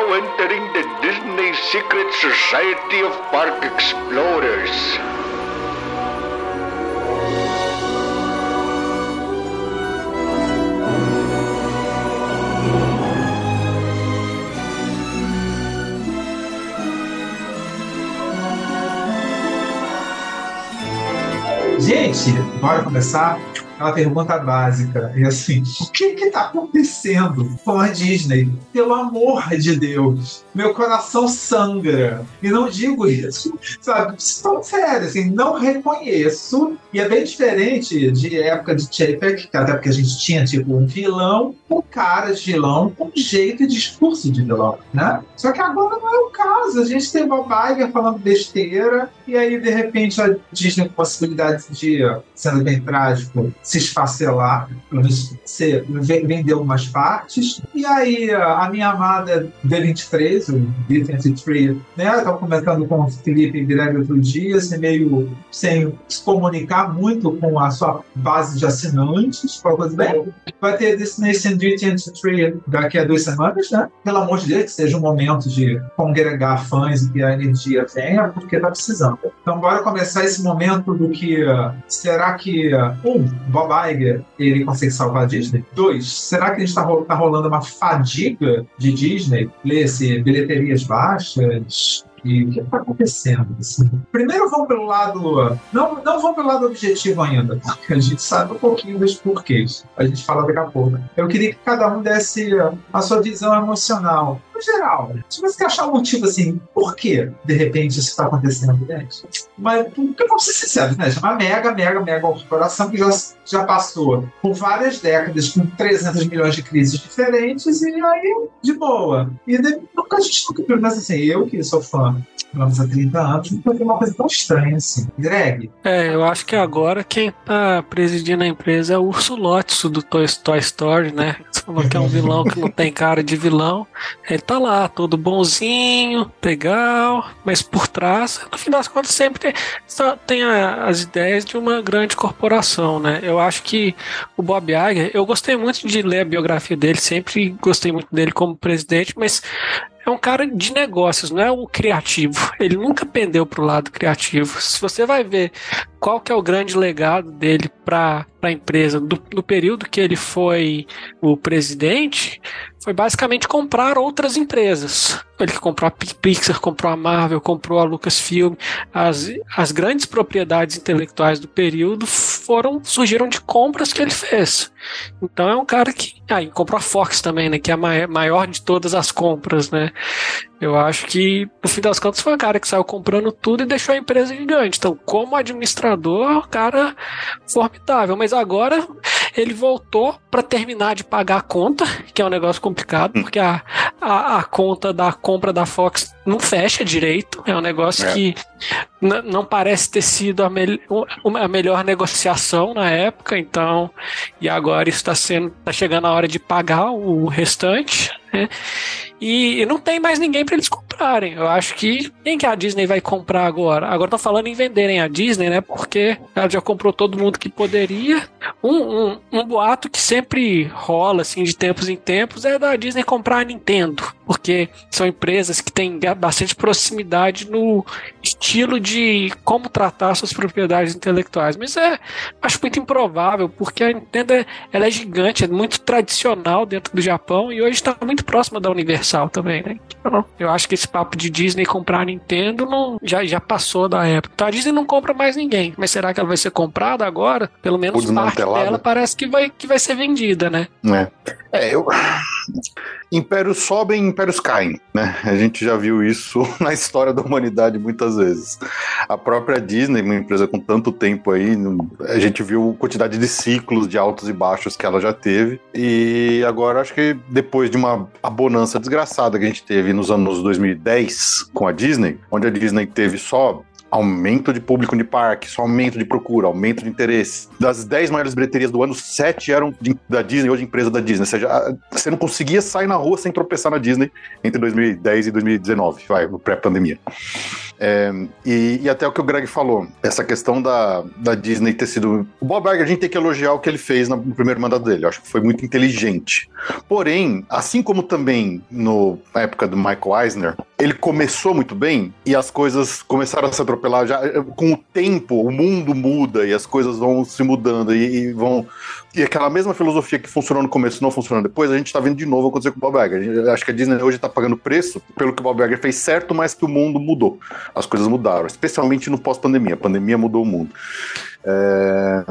now entering the Disney Secret Society of Park Explorers. Gente, bora começar? Uma pergunta básica. E assim, o que que tá acontecendo com a Disney? Pelo amor de Deus, meu coração sangra. E não digo isso, sabe? Tão sério, assim, não reconheço. E é bem diferente de época de Chapek, até porque a gente tinha, tipo, um vilão com cara de vilão, com jeito e discurso de vilão, né? Só que agora não é o caso. A gente tem uma Iger falando besteira, e aí, de repente, a Disney com possibilidade de, sendo bem trágico, se esfacelar, se vender algumas partes. E aí, a minha amada D23, o D23, né? Eu tava comentando com o Felipe Greg outro dia, assim, meio sem se comunicar muito com a sua base de assinantes. Coisa bem, vai ter Destination D23 daqui a duas semanas, né? Pelo amor de Deus, que seja um momento de congregar fãs e que a energia venha, porque tá precisando. Então, bora começar esse momento do que será que um Bob Iger ele consegue salvar a Disney? Dois, será que a gente está tá rolando uma fadiga de Disney? Lê-se bilheterias baixas, e o que está acontecendo? Assim? Primeiro vamos pelo lado. Não, não vamos pelo lado objetivo ainda, porque a gente sabe um pouquinho dos porquês. A gente fala daqui a pouco. Eu queria que cada um desse a sua visão emocional no geral. Se você achar um motivo assim, por que de repente isso está acontecendo, gente? Mas, porque vamos ser sinceros, né? É uma mega, mega, mega corporação que já, já passou por várias décadas com 300 milhões de crises diferentes e aí, de boa. E de, nunca a gente nunca, pelo assim, eu que sou fã vamos há 30 anos, não foi uma coisa tão estranha assim. Greg? É, eu acho que agora quem tá presidindo a empresa é o Urso Lotso do Toy, Toy Story, né? Você falou que é um vilão que não tem cara de vilão. Ele tá lá, todo bonzinho, legal, mas por trás, no fim das contas, sempre tem, tem a, as ideias de uma grande corporação, né? Eu acho que o Bob Iger, eu gostei muito de ler a biografia dele, sempre gostei muito dele como presidente, mas é um cara de negócios, não é o criativo. Ele nunca pendeu para o lado criativo. Se você vai ver qual que é o grande legado dele para a empresa do, no período que ele foi o presidente, foi basicamente comprar outras empresas. Ele comprou a Pixar, comprou a Marvel, comprou a Lucasfilm. As, as grandes propriedades intelectuais do período foram surgiram de compras que ele fez. Então é um cara que. Ah, comprou a Fox também, né? Que é a maior de todas as compras, né? Eu acho que, no fim das contas, foi um cara que saiu comprando tudo e deixou a empresa gigante. Então, como administrador, cara formidável. Mas agora ele voltou para terminar de pagar a conta, que é um negócio complicado, porque a, a, a conta da compra da Fox não fecha direito. É um negócio é. que não parece ter sido a, me a melhor negociação na época, então. E agora está sendo. está chegando a hora de pagar o restante. Né? E, não tem mais ninguém para eles comprarem. Eu acho que quem que a Disney vai comprar agora? Agora estão falando em venderem a Disney, né? Porque ela já comprou todo mundo que poderia. Um, um, um boato que sempre rola, assim, de tempos em tempos, é da Disney comprar a Nintendo. Porque são empresas que têm bastante proximidade no estilo de como tratar suas propriedades intelectuais. Mas é, acho muito improvável, porque a Nintendo é, ela é gigante, é muito tradicional dentro do Japão e hoje está muito próxima da Universal também, né? Então, eu acho que esse papo de Disney comprar a Nintendo não, já, já passou da época. Então a Disney não compra mais ninguém. Mas será que ela vai ser comprada agora? Pelo menos parte dela parece que vai, que vai ser vendida, né? É. É, eu. Impérios sobem, impérios caem, né? A gente já viu isso na história da humanidade muitas vezes. A própria Disney, uma empresa com tanto tempo aí, a gente viu a quantidade de ciclos de altos e baixos que ela já teve. E agora acho que depois de uma abonança desgraçada que a gente teve nos anos 2010 com a Disney, onde a Disney teve só aumento de público de parque, só aumento de procura, aumento de interesse. Das 10 maiores bilheterias do ano, 7 eram de, da Disney, hoje empresa da Disney. Ou seja, você não conseguia sair na rua sem tropeçar na Disney entre 2010 e 2019, vai, pré-pandemia. É, e, e, até o que o Greg falou, essa questão da, da Disney ter sido. O Bob Iger, a gente tem que elogiar o que ele fez no primeiro mandato dele. Eu acho que foi muito inteligente. Porém, assim como também no, na época do Michael Eisner, ele começou muito bem e as coisas começaram a se atropelar. Já, com o tempo, o mundo muda e as coisas vão se mudando e, e vão. E aquela mesma filosofia que funcionou no começo não funciona depois, a gente tá vendo de novo acontecer com o Bob Iger. Acho que a Disney hoje tá pagando preço pelo que o Bob Iger fez certo, mas que o mundo mudou. As coisas mudaram, especialmente no pós-pandemia. A pandemia mudou o mundo. É...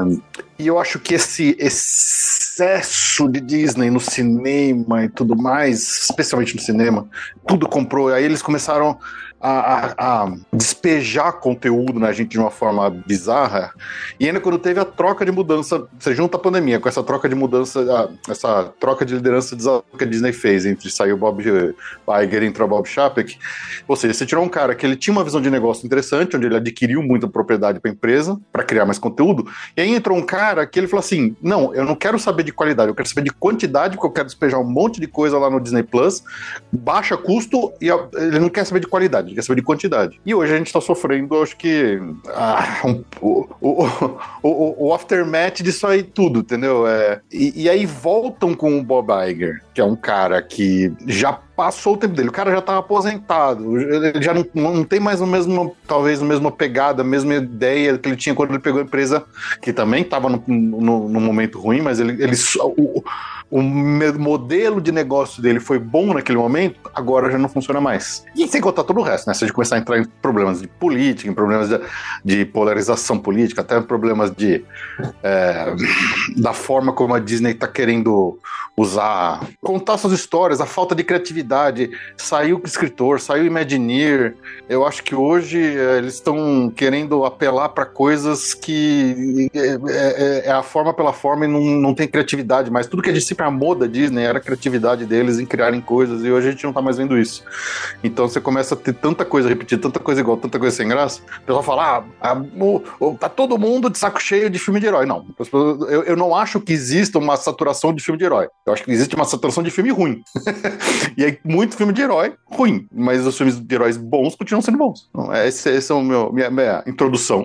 E eu acho que esse excesso de Disney no cinema e tudo mais, especialmente no cinema, tudo comprou. Aí eles começaram a, a, despejar conteúdo na gente de uma forma bizarra. E ainda quando teve a troca de mudança, você junta a pandemia com essa troca de mudança, essa troca de liderança que a Disney fez entre saiu Bob Iger e entrou Bob Chapek. Ou seja, você tirou um cara que ele tinha uma visão de negócio interessante, onde ele adquiriu muita propriedade para a empresa, para criar mais conteúdo. E aí entrou um cara que ele falou assim: não, eu não quero saber de qualidade, eu quero saber de quantidade, porque eu quero despejar um monte de coisa lá no Disney Plus, baixa custo, e ele não quer saber de qualidade quantidade, quer saber de quantidade. E hoje a gente está sofrendo, acho que, ah, um, o, o, o, o, aftermath disso aí tudo, entendeu? É, e, e aí voltam com o Bob Iger, que é um cara que já passou o tempo dele. O cara já tá aposentado, ele já não, não tem mais o mesmo, talvez, a mesma pegada, a mesma ideia que ele tinha quando ele pegou a empresa, que também estava no, no, no, momento ruim, mas ele, ele o, o modelo de negócio dele foi bom naquele momento, agora já não funciona mais. E sem contar todo o resto, né? Se a gente começar a entrar em problemas de política, em problemas de, de polarização política, até problemas de é, da forma como a Disney está querendo usar, contar suas histórias, a falta de criatividade, saiu o escritor, saiu Imagineer. Eu acho que hoje é, eles estão querendo apelar para coisas que é, é, é, a forma pela forma e não, não tem criatividade mais. Tudo que a gente sempre amou da Disney era a criatividade deles em criarem coisas e hoje a gente não tá mais vendo isso. Então você começa a ter tanta coisa repetida, tanta coisa igual, tanta coisa sem graça. O pessoal fala, ah, o, o, tá todo mundo de saco cheio de filme de herói. Não, eu, eu não acho que exista uma saturação de filme de herói. Eu acho que existe uma saturação de filme ruim. e aí, muito filme de herói ruim, mas os filmes de heróis bons continuam sendo bons. Então, esse, esse é meu, minha, minha introdução.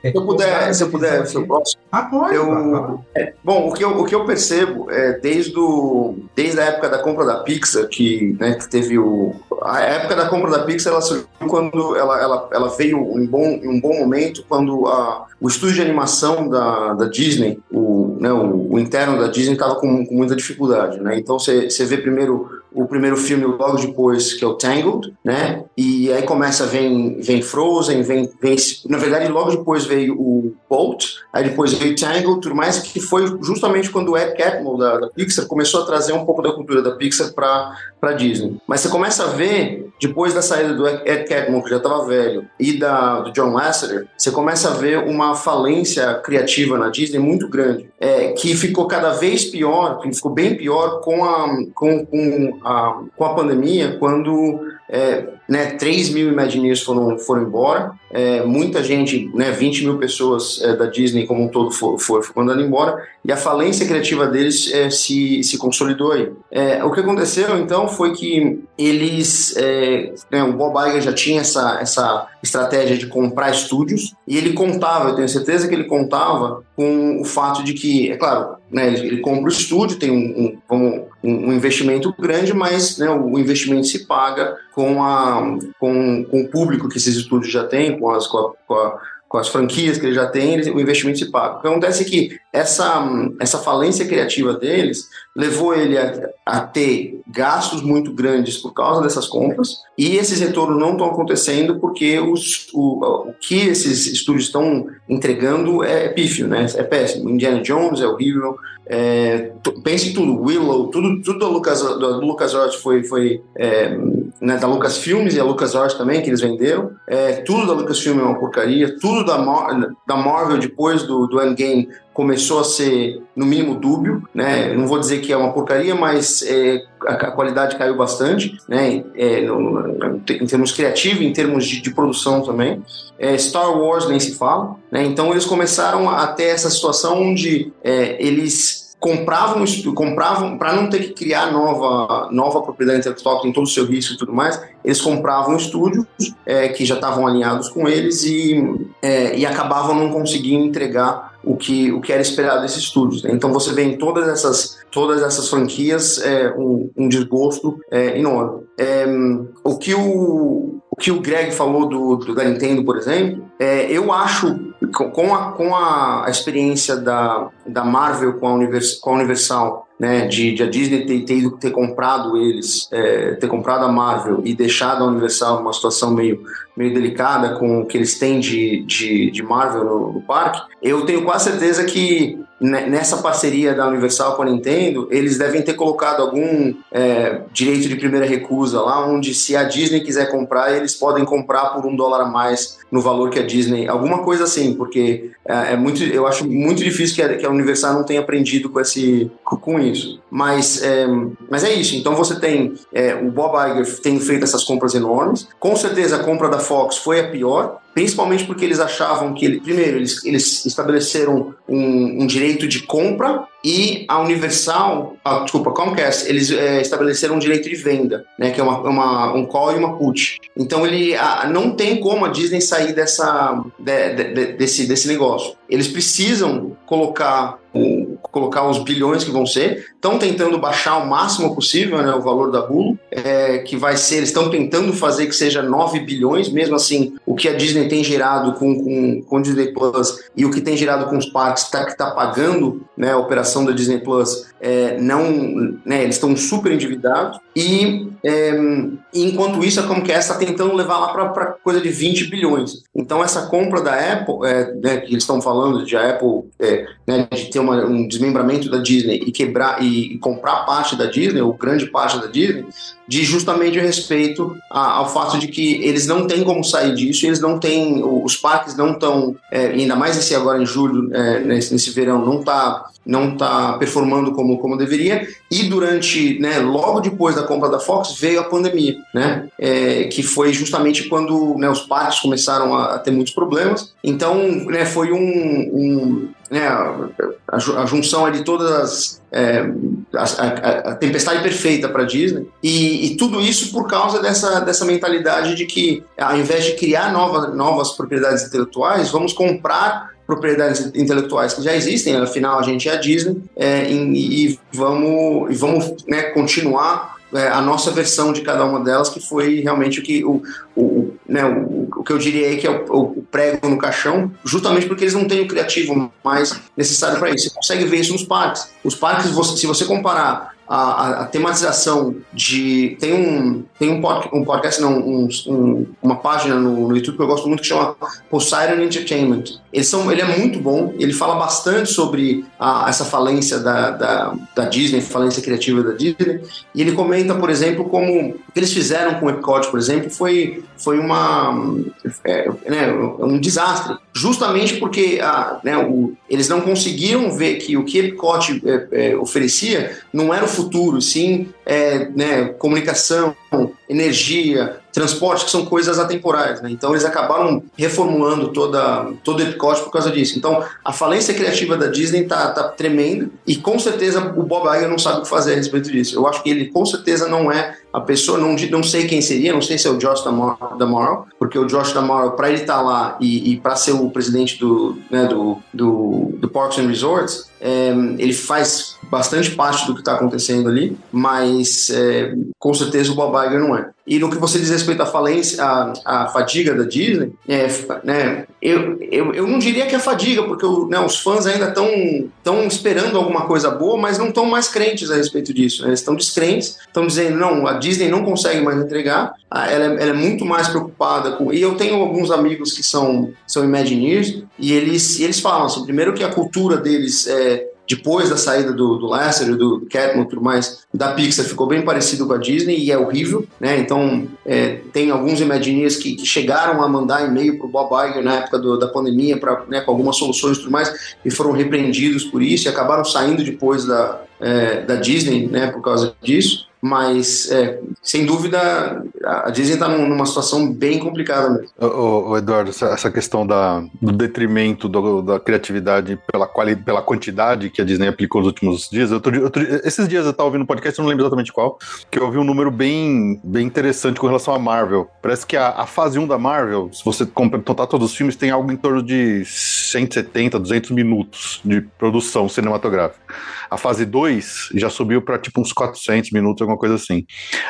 se eu puder, se eu puder, se eu posso. Ah, pode. Eu, é, bom, o que eu, o que eu percebo é desde, o, desde a época da compra da Pixar, que, né, que teve o. A época da compra da Pixar ela surgiu quando ela, ela, ela veio em, bom, em um bom momento, quando a, o estúdio de animação da, da Disney, o, né, o, o interno da Disney, estava com, com muita dificuldade. Né? Então você vê primeiro o primeiro filme logo depois, que é o Tangled, né? E aí começa, vem, vem Frozen, vem, vem. Na verdade, logo depois veio o Bolt, aí depois veio Tangled, tudo mais, que foi justamente quando o Ed Catmull da, da Pixar começou a trazer um pouco da cultura da Pixar para Disney. Mas você começa a ver, depois da saída do Ed Catmull, que já estava velho, e da, do John Lasseter, você começa a ver uma falência criativa na Disney muito grande, é, que ficou cada vez pior, ficou bem pior com a, com, com a, com a pandemia, quando é, né, 3 mil Imagineers foram, foram embora, é, muita gente, né, 20 mil pessoas é, da Disney como um todo foram, foram mandando embora, e a falência criativa deles é, se, se consolidou aí. É, o que aconteceu então foi que eles, é, né, o Bob Iger já tinha essa, essa estratégia de comprar estúdios, e ele contava, eu tenho certeza que ele contava com o fato de que, é claro, né, ele, ele compra o estúdio, tem um, um, um, investimento grande, mas né, o investimento se paga com, a, com, com o público que esses estúdios já têm, com, as, com, a, com, a, com as franquias que ele já tem, o investimento se paga. O que acontece é que essa, essa falência criativa deles levou ele a, a, ter gastos muito grandes por causa dessas compras e esses retornos não estão acontecendo porque os, o, o que esses estúdios estão entregando é, é pífio, né? é péssimo. Indiana Jones é horrível, é, pense tudo, Willow, tudo, tudo da Lucas, do LucasArts foi, foi é, né, da Lucasfilmes e a LucasArts também, que eles venderam. É, tudo da Lucasfilm é uma porcaria, tudo da, da Marvel depois do, do Endgame começou a ser, no mínimo, dúbio, né? não vou dizer que é uma porcaria, mas é, a, a, qualidade caiu bastante, né? É, no, no, em termos criativos, em termos de, de produção também. É, Star Wars nem se fala, né? Então eles começaram a ter essa situação onde é, eles compravam, compravam para não ter que criar nova, nova propriedade intelectual, tem todo o seu risco e tudo mais, eles compravam estúdios é, que já estavam alinhados com eles e, é, e acabavam não conseguindo entregar o que, o que era esperado desses estúdios. Né? Então você vê em todas essas, todas essas franquias é, um, um desgosto é, enorme. É, o que o, o que o Greg falou do, do da Nintendo, por exemplo, é, eu acho com a, com a experiência da, da Marvel com a, Univers, com a Universal, né, de, de a Disney ter, ter, ter comprado eles, é, ter comprado a Marvel e deixado a Universal numa situação meio, meio delicada com o que eles têm de, de, de Marvel no, no parque, eu tenho quase certeza que nessa parceria da Universal com a Nintendo, eles devem ter colocado algum é, direito de primeira recusa lá, onde se a Disney quiser comprar, eles podem comprar por um dólar a mais no valor que a Disney, alguma coisa assim, porque é, é muito, eu acho muito difícil que a, que a, Universal não tenha aprendido com esse, com isso. Mas é, mas é isso. Então você tem é, o Bob Iger tem feito essas compras enormes. Com certeza a compra da Fox foi a pior principalmente porque eles achavam que, ele, primeiro, eles, eles estabeleceram um, um direito de compra e a Universal, ah, desculpa, a Comcast, eles é, estabeleceram um direito de venda, né, que é uma, uma, um call e uma put. Então ele a, não tem como a Disney sair dessa, de, de, de, desse, desse negócio. Eles precisam colocar colocar os bilhões que vão ser. Estão tentando baixar o máximo possível né, o valor da Hulu, é, que vai ser, eles estão tentando fazer que seja 9 bilhões, mesmo assim, o que a Disney tem gerado com, com, com o Disney Plus e o que tem gerado com os parques, tá, que está pagando né, a operação da Disney Plus, é, não, né, eles estão super endividados. E é, enquanto isso, a Comcast está tentando levar lá para coisa de 20 bilhões. Então, essa compra da Apple, é, né, que eles estão falando de a Apple, é, né, de ter uma, um desmembramento da Disney e quebrar e, e, comprar parte da Disney, ou grande parte da Disney, de justamente respeito a, ao fato de que eles não têm como sair disso, eles não têm, os parques não estão, é, ainda mais esse agora em julho, é, nesse, nesse verão, não está não tá performando como, como deveria, e durante, né, logo depois da compra da Fox, veio a pandemia, né, é, que foi justamente quando né, os parques começaram a, a, ter muitos problemas, então né, foi um, um né, a, a, junção de todas as é, a, a, tempestade perfeita para Disney. E, e, tudo isso por causa dessa, dessa mentalidade de que ao invés de criar nova, novas propriedades intelectuais vamos comprar propriedades intelectuais que já existem. Afinal a gente é a Disney é, e, e, vamos e vamos né, continuar é, a nossa versão de cada uma delas, que foi realmente o que, o, o, né, o, o que eu diria aí que é o, o, prego no caixão, justamente porque eles não têm o criativo mais necessário para isso. Você consegue ver isso nos parques. Os parques, se você comparar a, a, tematização de. Tem um, tem um, um podcast, não, um, um, uma página no, no, YouTube que eu gosto muito que chama Poseidon Entertainment. Eles são, ele é muito bom, ele fala bastante sobre a, essa falência da, da, da, Disney, falência criativa da Disney, e ele comenta, por exemplo, como o que eles fizeram com o Epcot, por exemplo, foi, foi uma, é, né, um desastre, justamente porque a, né, o, eles não conseguiram ver que o que Epcot é, é, oferecia não era o futuro, sim é, né, comunicação, energia, transporte, que são coisas atemporais. Né? Então eles acabaram reformulando toda, todo o Epcot por causa disso. Então a falência criativa da Disney está tá tremenda e com certeza o Bob Iger não sabe o que fazer a respeito disso. Eu acho que ele com certeza não é a pessoa, não, não sei quem seria, não sei se é o Josh Damaro, porque o Josh Damaro, para ele estar tá lá e, e para ser o presidente do, né, do, do, do Parks and Resorts, é, ele faz bastante parte do que está acontecendo ali, mas é, com certeza o Bob Iger não é. E no que você diz respeito à falência, à, à fadiga da Disney, é, né, eu, eu, eu não diria que é fadiga, porque né, os fãs ainda estão esperando alguma coisa boa, mas não estão mais crentes a respeito disso. Né? Eles estão descrentes, estão dizendo, não, a Disney não consegue mais entregar, ela é, ela é, muito mais preocupada com. E eu tenho alguns amigos que são, são Imagineers, e eles, e eles falam assim, primeiro que a cultura deles é depois da saída do, do Lasseter, do, do Catmull e tudo mais, da Pixar ficou bem parecido com a Disney e é horrível, né? Então, é, tem alguns Imagineers que, que, chegaram a mandar e-mail pro Bob Iger na época do, da pandemia pra, né, com algumas soluções e tudo mais e foram repreendidos por isso e acabaram saindo depois da, é, da Disney, né, por causa disso mas é, sem dúvida a Disney está numa situação bem complicada mesmo. Ô, ô, Eduardo, essa questão da, do detrimento do, da criatividade pela, quali, pela quantidade que a Disney aplicou nos últimos dias, outro, outro, esses dias eu estava ouvindo um podcast, não lembro exatamente qual, que eu ouvi um número bem, bem interessante com relação à Marvel. Parece que a, a fase 1 da Marvel, se você contar todos os filmes, tem algo em torno de 170, 200 minutos de produção cinematográfica. A fase 2 já subiu para tipo uns 400 minutos, alguma coisa assim.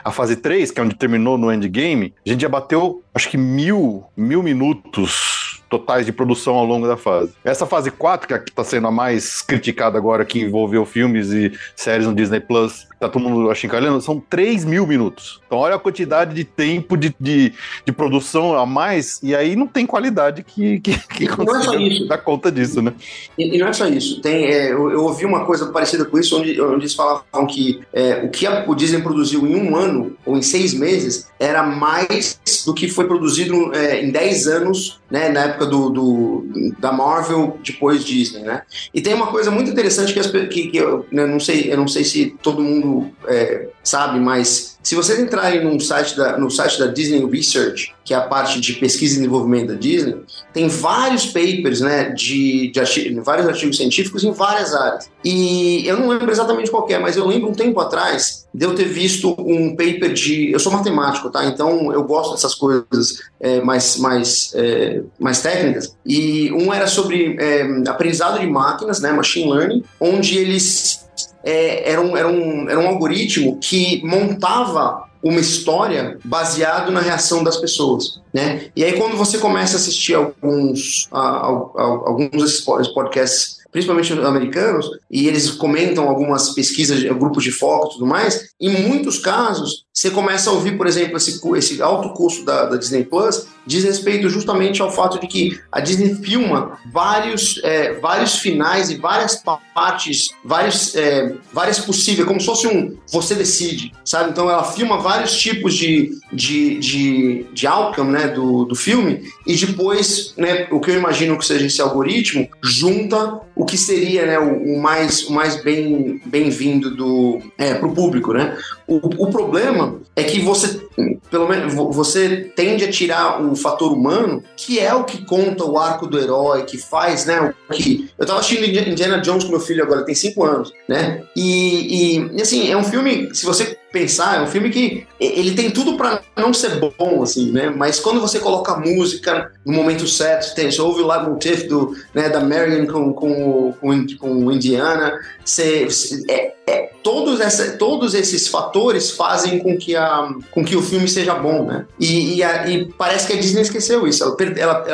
A fase 3, que é onde terminou no endgame, a gente já bateu, acho que mil, mil minutos totais de produção ao longo da fase. Essa fase 4, que é está sendo a mais criticada agora, que envolveu filmes e séries no Disney Plus, tá todo mundo achincalhando, são 3 mil minutos. Então olha a quantidade de tempo de, de, de produção a mais, e aí não tem qualidade que, que, que é isso. dar conta disso, né? E, e não é só isso. Tem, é, eu, eu, ouvi uma coisa parecida com isso, onde, onde eles falavam que é, o que a, o Disney produziu em um ano, ou em seis meses, era mais do que foi produzido é, em 10 anos, né, na época do, do, da Marvel, depois Disney, né? E tem uma coisa muito interessante que, as, que, que eu, né, não sei, eu não sei se todo mundo é, sabe, mas se vocês entrarem no site, da, no site da Disney Research, que é a parte de pesquisa e desenvolvimento da Disney, tem vários papers, né, de, de artigos, vários artigos científicos em várias áreas. E eu não lembro exatamente qual é, mas eu lembro um tempo atrás de eu ter visto um paper de. Eu sou matemático, tá? Então eu gosto dessas coisas é, mais, mais, é, mais técnicas. E um era sobre é, aprendizado de máquinas, né, machine learning, onde eles é, era, um, era, um, era um algoritmo que montava uma história baseado na reação das pessoas, né? E aí quando você começa a assistir alguns, a, a, a, alguns desses podcasts principalmente americanos, e eles comentam algumas pesquisas, grupos de foco e tudo mais, em muitos casos, você começa a ouvir, por exemplo, esse, esse alto custo da, da Disney Plus diz respeito justamente ao fato de que a Disney filma vários, é, vários finais e várias partes, vários, é, várias possíveis, como se fosse um você decide, sabe? Então ela filma vários tipos de, de, de, de outcome né, do, do filme e depois, né, o que eu imagino que seja esse algoritmo, junta o que seria né, o, o mais, o mais bem, bem-vindo do é, para o público. Né? O, o problema é que você, pelo menos, você tende a tirar o fator humano, que é o que conta o arco do herói, que faz, né? O que eu tava assistindo Indiana Jones com meu filho agora, tem cinco anos, né? E, e, e assim é um filme, se você pensar, é um filme que ele tem tudo para não ser bom, assim, né? Mas quando você coloca a música no momento certo, tem, você ouve o live motif do, né, da Marion com, com, com, com Indiana, você, é, é, todos, essa, todos esses fatores fazem com que, a, com que o filme seja bom, né? E, e, a, e parece que a Disney esqueceu isso. Ela, ela,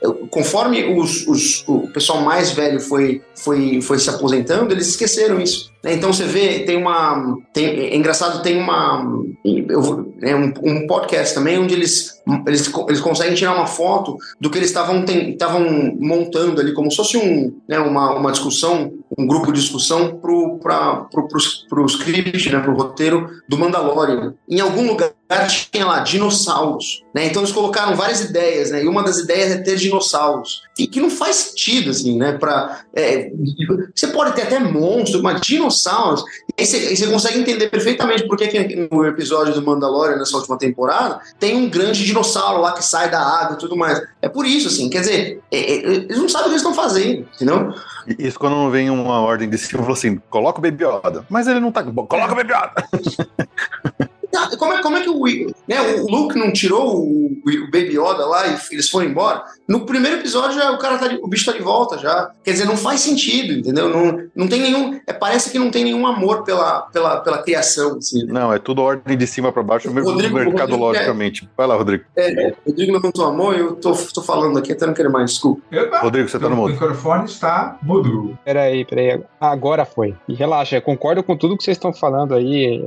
ela, conforme os, os, o pessoal mais velho foi, foi, foi se aposentando, eles esqueceram isso. Né? Então você vê, tem uma. Tem, é engraçado, tem uma. Eu, é um, um podcast também onde eles, eles, eles conseguem tirar uma foto do que eles estavam montando ali, como se fosse um, né, uma, uma discussão, um grupo de discussão pro, pra, pro, pro, pro script, né, pro roteiro do Mandalorian. Em algum lugar tinha lá dinossauros, né? Então eles colocaram várias ideias, né? E uma das ideias é ter dinossauros, e que não faz sentido assim, né? Para é, você pode ter até monstros, mas dinossauros. E aí você, aí você consegue entender perfeitamente por que no episódio do Mandalorian nessa última temporada tem um grande dinossauro lá que sai da água e tudo mais. É por isso, assim. Quer dizer, é, é, eles não sabem o que eles estão fazendo, entendeu? Isso quando não vem uma ordem de cima, assim, coloca o Baby Yoda. Mas ele não tá. Coloca o Baby Yoda! Como é, como é que o, né, o Luke não tirou o, o Baby Yoda lá e eles foram embora? No primeiro episódio já, o cara tá de, o bicho tá de volta já. Quer dizer, não faz sentido, entendeu? Não, não tem nenhum. É, parece que não tem nenhum amor pela, pela, pela criação. Assim. Não, é tudo ordem de cima para baixo, mesmo Rodrigo, mercado, Rodrigo, logicamente. É, Vai lá, Rodrigo. É, Rodrigo levantou a mão e eu tô, tô falando aqui, até não quero mais, desculpa. Epa, Rodrigo, você tá no mudo. O microfone está mudo. Peraí, peraí. Agora foi. E relaxa, eu concordo com tudo que vocês estão falando aí.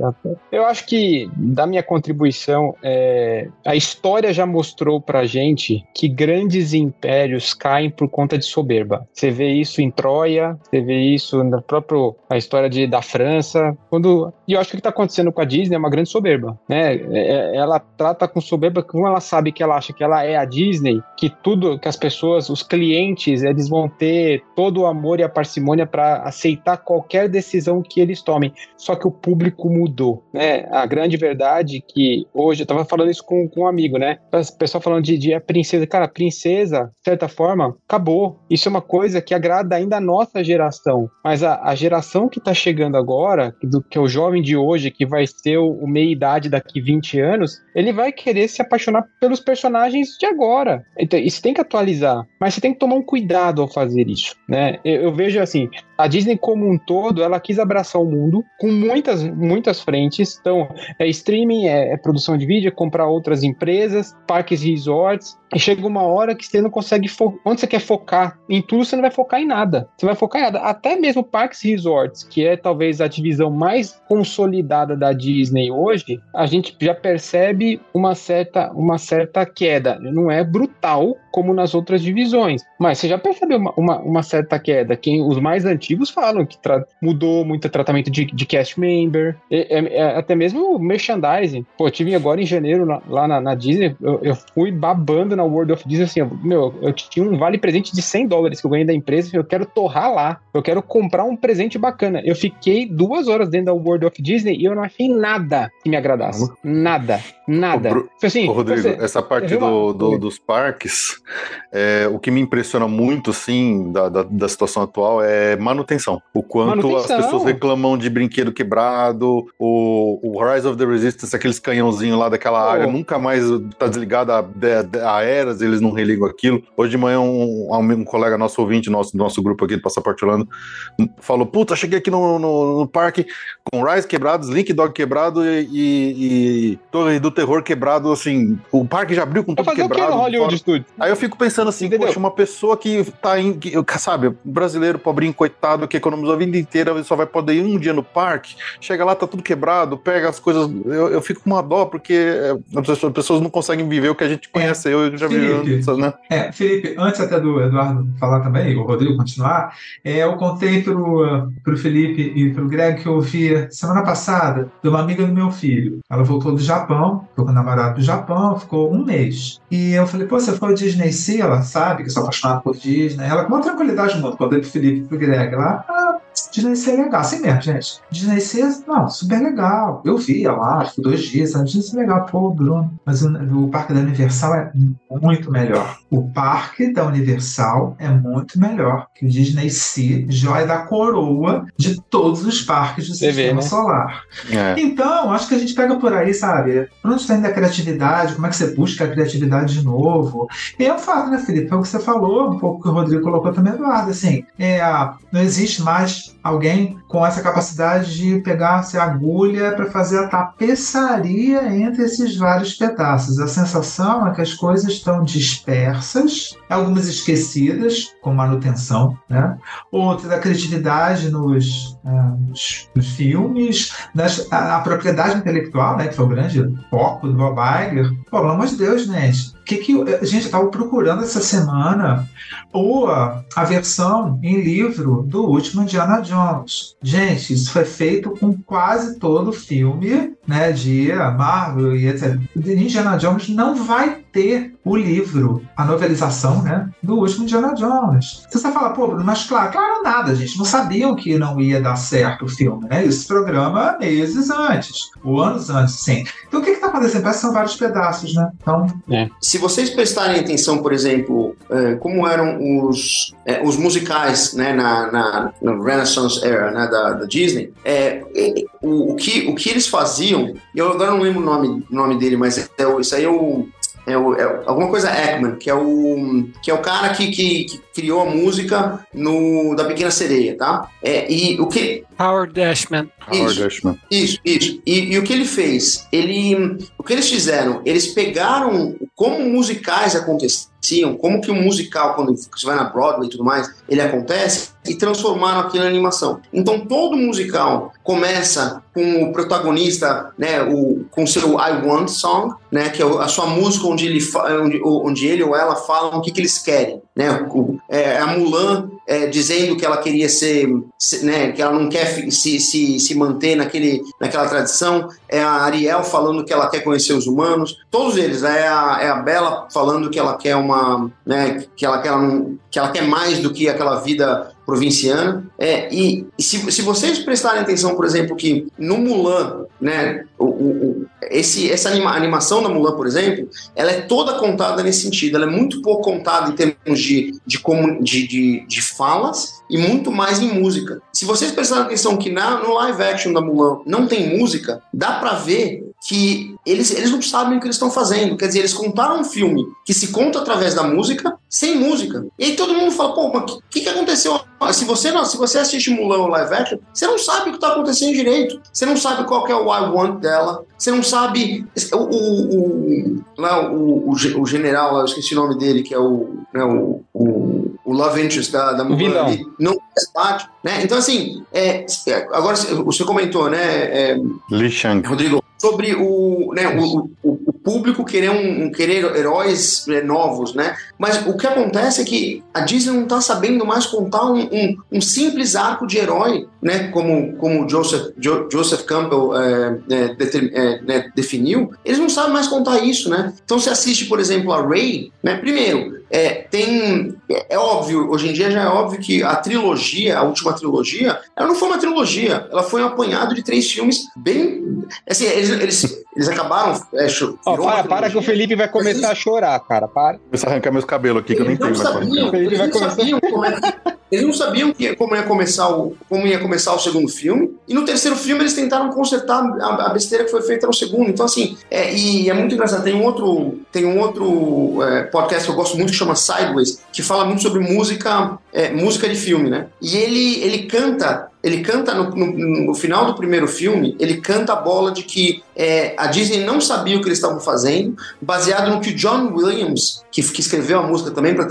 Eu acho que da minha contribuição, é, a história já mostrou pra gente que grandes grandes impérios caem por conta de soberba. Você vê isso em Troia, você vê isso na própria a história de, da França. Quando, e eu acho que o que está acontecendo com a Disney é uma grande soberba. Né? É, ela trata com soberba, como ela sabe que ela acha que ela é a Disney, que tudo que as pessoas, os clientes, eles vão ter todo o amor e a parcimônia para aceitar qualquer decisão que eles tomem. Só que o público mudou. Né? A grande verdade é que hoje, eu estava falando isso com, com um amigo, né? O pessoal falando de, de a princesa. Cara, a princesa, de certa forma, acabou. Isso é uma coisa que agrada ainda a nossa geração. Mas a, a geração que está chegando agora, do, que é o jovem de hoje, que vai ser o, o meia-idade daqui 20 anos, ele vai querer se apaixonar pelos personagens de agora. Então, isso tem que atualizar. Mas você tem que tomar um cuidado ao fazer isso, né? Eu, eu vejo assim, a Disney como um todo, ela quis abraçar o mundo com muitas, muitas frentes. Então, é streaming, é, é produção de vídeo, é comprar outras empresas, parques e resorts. E chega uma hora que você não consegue. Onde você quer focar? Em tudo, você não vai focar em nada. Você vai focar em nada. Até mesmo parques e resorts, que é talvez a divisão mais consolidada da Disney hoje, a gente já percebe uma certa, uma certa queda. Não é brutal como nas outras divisões, mas você já percebeu uma, uma, uma certa queda. Quem, os mais antigos falam que mudou muito o tratamento de, de cast member, é, é, é, até mesmo merchandising. Pô, eu tive agora em janeiro na, lá na, na Disney, eu, eu, fui babando na World of Disney assim, meu, eu tinha um vale presente de 100 dólares que eu ganhei da empresa, eu quero torrar lá, eu quero comprar um presente bacana. Eu fiquei duas horas dentro da World of Disney e eu não achei nada que me agradasse. Nada. Nada. Ô, Bru... assim, Ô, Rodrigo, você... essa parte do, do, dos parques, é, o que me impressiona muito, assim, da, da, da, situação atual é manutenção. O quanto manutenção. as pessoas reclamam de brinquedo quebrado, o, o Rise of the Resistance, aqueles canhãozinhos lá daquela área, nunca mais tá desligado a, a, a eras, eles não religam aquilo. Hoje de manhã, um, um, colega nosso ouvinte, nosso, nosso grupo aqui do Passaporte Holanda, falou: Puta, cheguei aqui no, no, no parque com Rise quebrados, Link Dog quebrado e, e, e Torre do terror quebrado, assim, o parque já abriu com tudo quebrado. O que no Hollywood Studios? Aí eu fico pensando assim, Entendeu? poxa, uma pessoa que tá em, que, sabe, brasileiro, pobrinho, coitado, que economizou a vida inteira, só vai poder ir um dia no parque, chega lá, tá tudo quebrado, pega as coisas, eu, eu fico com uma dó, porque é, as pessoas não conseguem viver o que a gente conhece, é, eu já vi né? É, Felipe, antes até do Eduardo falar também, o Rodrigo continuar, é, eu contei pro, pro Felipe e pro Greg que eu ouvi semana passada de uma amiga do meu filho, ela voltou do Japão, ficou com o namorado do Japão, ficou um mês. E eu falei, pô, você foi ao Disney Sea? Ela sabe que eu sou apaixonado por Disney. Ela, com uma tranquilidade mundo, quando eu pro Felipe pro Greg lá, ah, Disney Sea é legal, assim mesmo, gente. Disney Sea, não, super legal. Eu vi lá, tipo, dois dias, sabe? Disney Sea é legal, pô, Bruno. Mas o, o parque da Universal é muito melhor. O parque da Universal é muito melhor que o Disney Sea, joia da coroa de todos os parques do Sistema né? Solar. É. Então, acho que a gente pega por aí, sabe? Pra onde está indo a criatividade, como é que você busca a criatividade de novo? E é um fato, né, Felipe? É o que você falou, um pouco que o Rodrigo colocou também, Eduardo, assim, é, não existe mais alguém com essa capacidade de pegar-se a agulha para fazer a tapeçaria entre esses vários pedaços. A sensação é que as coisas estão dispersas, algumas esquecidas, com manutenção, né? outras a criatividade nos, uh, nos, nos filmes, nas, a, a, propriedade intelectual, né, que foi o grande foco do Bob Iger. Pelo amor de Deus, gente. Que que, gente, eu estava procurando essa semana ou a, a versão em livro do último Indiana Jones. Gente, isso foi feito com quase todo o filme né, de Marvel e etc. Indiana Jones não vai ter o livro, a novelização, né, do último Indiana Jones. Você fala, pô, mas claro, claro nada, gente, não sabiam que não ia dar certo o filme, né? Esse programa meses antes, ou anos antes, sim. Então o que está acontecendo? Parece que são vários pedaços, né? Então, é. Se vocês prestarem atenção, por exemplo, é, como eram os, é, os musicais, né, na, na, na Renaissance era, né, da, da Disney, é, é, o, o, que, o que eles faziam, eu agora não lembro o nome, nome dele, mas é, isso aí é o é, o, é, alguma coisa Ekman, que é o, que é o cara que, que, que, criou a música no, da Pequena Sereia, tá? É, e o que... Howard Isso. Isso, isso. E, e, o que ele fez? Ele, o que eles fizeram? Eles pegaram como musicais aconteciam como que o musical, quando você vai na Broadway e tudo mais, ele acontece, e transformaram aquilo em animação. Então todo musical começa com o protagonista, né, o, com seu I Want Song, né, que é a sua música onde ele, onde, onde ele ou ela falam o que, que eles querem, né, o, é, a Mulan é, dizendo que ela queria ser, né, que ela não quer se, se, se manter naquele, naquela tradição, é a Ariel falando que ela quer conhecer os humanos, todos eles, é a, é a Bela falando que ela quer uma, né, que ela, que ela quer mais do que aquela vida provinciana. É, e se, se vocês prestarem atenção, por exemplo, que no Mulan, né, o, o, esse, essa anima, animação da Mulan, por exemplo, ela é toda contada nesse sentido. Ela é muito pouco contada em termos de, de, de, de, de falas e muito mais em música. Se vocês prestarem atenção que na, no live action da Mulan não tem música, dá para ver que eles, eles não sabem o que eles estão fazendo. Quer dizer, eles contaram um filme que se conta através da música, sem música. E aí todo mundo fala, pô, mas o que, que aconteceu? Se você não, se você assiste Mulan live action, você não sabe o que está acontecendo direito. Você não sabe qual é o I want dela. Você não sabe o, o, o, lá, o, o, general, eu esqueci o nome dele, que é o, né, o, o, o love interest da, da Mulan. Ali, não bate, né? Então, assim, é, agora você comentou, né, é, Li Shang. Rodrigo, sobre o, né, o, o, o, público querer, um, querer heróis é, novos, né? Mas o que acontece é que a Disney não está sabendo mais contar um, um, um, simples arco de herói, né? Como, como Joseph, jo, Joseph Campbell é, é, né, definiu. Eles não sabem mais contar isso, né? Então você assiste, por exemplo, a Ray, né? Primeiro, é, tem. É, óbvio, hoje em dia já é óbvio que a trilogia, a última trilogia, ela não foi uma trilogia, ela foi um apanhado de três filmes bem. Assim, eles, eles, eles acabaram. É, oh, para, para que o Felipe vai começar eles... a chorar, cara. Para. Começar a arrancar meus cabelos aqui, que eu nem tenho. Sabiam, eles não sabiam como é, eles não sabiam que, como, ia começar o, como ia começar o segundo filme. E no terceiro filme eles tentaram consertar a, a besteira que foi feita no segundo. Então, assim, é, e é muito engraçado. Tem um outro, tem um outro é, podcast que eu gosto muito que chama Sideways, que fala muito sobre música, é, música de filme, né? E ele, ele canta ele canta no, no, no, final do primeiro filme, ele canta a bola de que é, a Disney não sabia o que eles estavam fazendo, baseado no que John Williams, que, que escreveu a música também para